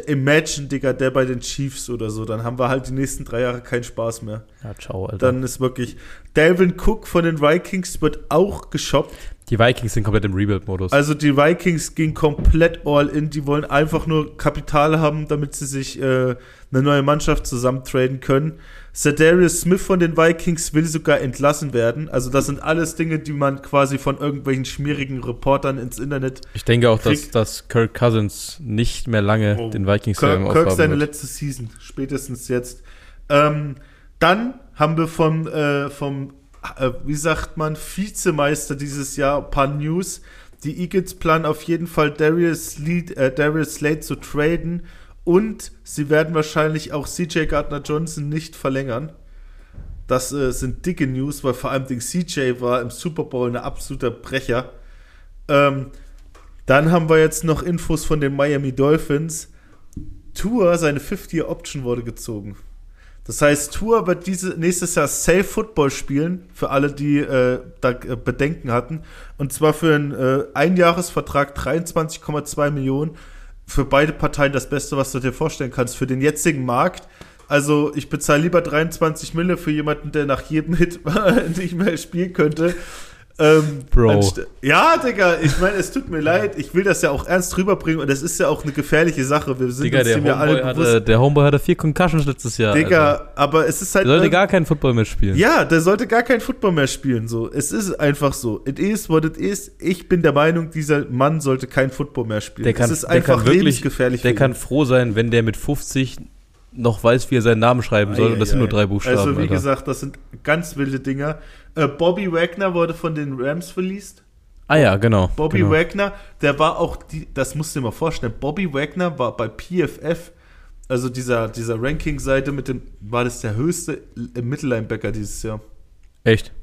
Speaker 3: Imagine, Digga, der bei den Chiefs oder so, dann haben wir halt die nächsten drei Jahre keinen Spaß mehr.
Speaker 2: Ja, ciao, Alter.
Speaker 3: Dann ist wirklich Dalvin Cook von den Vikings wird auch geshoppt.
Speaker 2: Die Vikings sind komplett im Rebuild-Modus.
Speaker 3: Also die Vikings gehen komplett all in, die wollen einfach nur Kapital haben, damit sie sich äh, eine neue Mannschaft zusammentraden können. Zedarius Smith von den Vikings will sogar entlassen werden. Also das sind alles Dinge, die man quasi von irgendwelchen schmierigen Reportern ins Internet.
Speaker 2: ich denke auch, dass, dass Kirk Cousins nicht mehr lange
Speaker 3: Oh,
Speaker 2: den Vikings
Speaker 3: Kirk, Kirk
Speaker 2: aufhaben
Speaker 3: seine
Speaker 2: wird.
Speaker 3: letzte Season, spätestens jetzt. Ähm, dann haben wir vom, äh, vom äh, wie sagt man, Vizemeister dieses Jahr ein paar News. Die Eagles planen auf jeden Fall Darius, Lead, äh, Darius Slade zu traden und sie werden wahrscheinlich auch CJ Gardner Johnson nicht verlängern. Das äh, sind dicke News, weil vor allem CJ war im Super Bowl ein absoluter Brecher. Ähm, dann haben wir jetzt noch Infos von den Miami Dolphins. Tour, seine 50-Year-Option wurde gezogen. Das heißt, Tour wird diese, nächstes Jahr Safe Football spielen, für alle, die äh, da äh, Bedenken hatten. Und zwar für einen äh, Einjahresvertrag 23,2 Millionen. Für beide Parteien das Beste, was du dir vorstellen kannst. Für den jetzigen Markt. Also, ich bezahle lieber 23 Mille für jemanden, der nach jedem Hit nicht mehr spielen könnte. Ähm,
Speaker 2: Bro.
Speaker 3: Ja, Digga, ich meine, es tut mir leid. Ich will das ja auch ernst rüberbringen und das ist ja auch eine gefährliche Sache. Wir sind
Speaker 2: Digga,
Speaker 3: uns
Speaker 2: der
Speaker 3: ja alle
Speaker 2: Homeboy,
Speaker 3: bewusst.
Speaker 2: hatte, der Homeboy hatte vier Concussions letztes Jahr.
Speaker 3: Digga,
Speaker 2: Alter.
Speaker 3: aber es ist halt.
Speaker 2: Der sollte
Speaker 3: irg-
Speaker 2: gar keinen Football mehr spielen.
Speaker 3: ja, der sollte gar kein Football mehr spielen. So, es ist einfach so. It is what it is. Ich bin der Meinung, dieser Mann sollte kein Football mehr spielen.
Speaker 2: Der kann,
Speaker 3: es ist einfach
Speaker 2: wirklich,
Speaker 3: lebensgefährlich.
Speaker 2: der kann froh sein, wenn der mit 50 noch weiß, wie er seinen Namen schreiben soll. und das sind nur drei Buchstaben.
Speaker 3: Also wie
Speaker 2: Alter.
Speaker 3: gesagt, das sind ganz wilde Dinger. Äh, Bobby Wagner wurde von den Rams released.
Speaker 2: ah ja, genau.
Speaker 3: Bobby
Speaker 2: genau.
Speaker 3: Wagner, der war auch, die, das musst du dir mal vorstellen, Bobby Wagner war bei PFF, also dieser, dieser Ranking-Seite mit dem, war das der höchste Mittellinebacker dieses Jahr.
Speaker 2: Echt?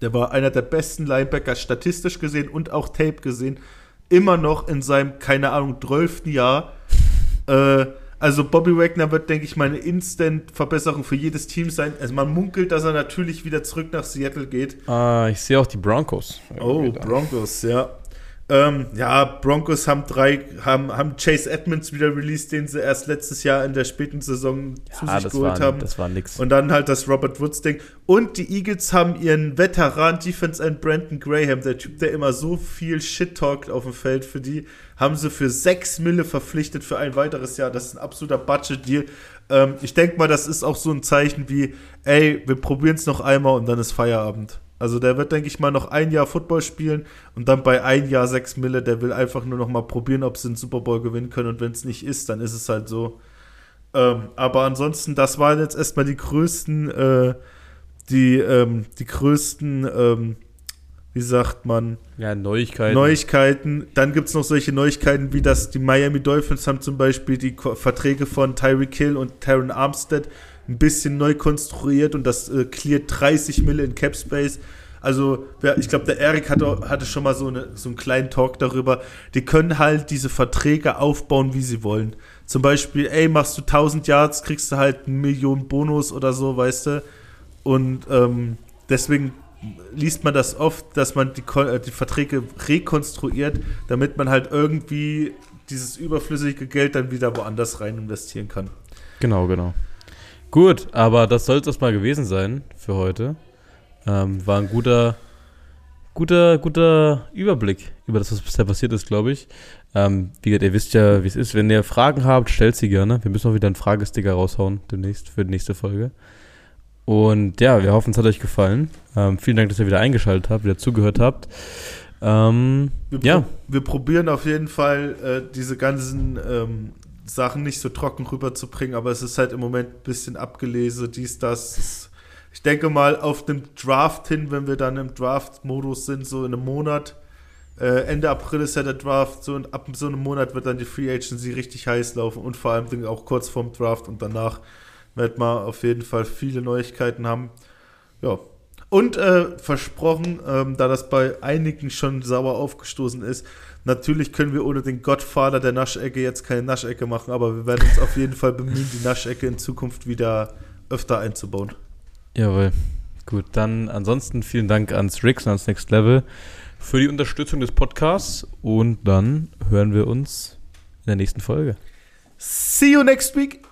Speaker 3: Der war einer der besten Linebacker statistisch gesehen und auch Tape gesehen. Immer noch in seinem, keine Ahnung, 12. Jahr. äh, also Bobby Wagner wird, denke ich mal, eine Instant-Verbesserung für jedes Team sein. Also man munkelt, dass er natürlich wieder zurück nach Seattle geht.
Speaker 2: Ah, ich sehe auch die Broncos.
Speaker 3: Oh, Broncos, ja. Ähm, ja, Broncos haben drei, haben, haben Chase Edmonds wieder released, den sie erst letztes Jahr in der späten Saison zu
Speaker 2: Ah,
Speaker 3: sich geholt
Speaker 2: war,
Speaker 3: haben.
Speaker 2: das war nix.
Speaker 3: Und dann halt das Robert Woods Ding. Und die Eagles haben ihren Veteran Defense End Brandon Graham, der Typ, der immer so viel Shit talkt auf dem Feld für die, haben sie für 6 Mille verpflichtet für ein weiteres Jahr. Das ist ein absoluter Budget-Deal. Ähm, ich denke mal, das ist auch so ein Zeichen wie, ey, wir probieren es noch einmal und dann ist Feierabend. Also der wird, denke ich mal, noch ein Jahr Football spielen und dann bei ein Jahr 6 Mille, der will einfach nur noch mal probieren, ob sie den Super Bowl gewinnen können und wenn es nicht ist, dann ist es halt so. Ähm, aber ansonsten, das waren jetzt erstmal die größten, äh, die, ähm, die größten, ähm, wie sagt man,
Speaker 2: ja, Neuigkeiten.
Speaker 3: Neuigkeiten. Dann gibt es noch solche Neuigkeiten, wie dass die Miami Dolphins haben zum Beispiel die Verträge von Tyreek Hill und Taron Armstead ein bisschen neu konstruiert und das äh, cleart 30 Mille in Cap Space. Also, ich glaube, der Erik hatte, hatte schon mal so, eine, so einen kleinen Talk darüber. Die können halt diese Verträge aufbauen, wie sie wollen. Zum Beispiel, ey, machst du 1000 Yards, kriegst du halt eine Million Bonus oder so, weißt du. Und ähm, deswegen liest man das oft, dass man die, äh, die Verträge rekonstruiert, damit man halt irgendwie dieses überflüssige Geld dann wieder woanders rein investieren kann.
Speaker 2: Genau, genau. Gut, aber das soll es erstmal gewesen sein für heute. Ähm, war ein guter, guter, guter Überblick über das, was bisher passiert ist, glaube ich. Ähm, wie gesagt, ihr wisst ja, wie es ist. Wenn ihr Fragen habt, stellt sie gerne. Wir müssen auch wieder einen Fragesticker raushauen demnächst für die nächste Folge. Und ja, wir hoffen, es hat euch gefallen. Ähm, vielen Dank, dass ihr wieder eingeschaltet habt, wieder zugehört habt. Ähm,
Speaker 3: Wir,
Speaker 2: ja,
Speaker 3: wir probieren auf jeden Fall, äh, diese ganzen ähm, Sachen nicht so trocken rüberzubringen, aber es ist halt im Moment ein bisschen abgelesen, dies, das. Ich denke mal auf dem Draft hin, wenn wir dann im Draft-Modus sind, so in einem Monat. Äh, Ende April ist ja der Draft, so und ab so einem Monat wird dann die Free Agency richtig heiß laufen und vor allem auch kurz vorm Draft und danach wird man auf jeden Fall viele Neuigkeiten haben. Ja. Und äh, versprochen, ähm, da das bei einigen schon sauer aufgestoßen ist, natürlich können wir ohne den Gottvater der Naschecke jetzt keine Naschecke machen, aber wir werden uns auf jeden Fall bemühen, die Naschecke in Zukunft wieder öfter einzubauen.
Speaker 2: jawohl. Gut, dann ansonsten vielen Dank ans Rix und ans Next Level für die Unterstützung des Podcasts und dann hören wir uns in der nächsten Folge.
Speaker 3: See you next week!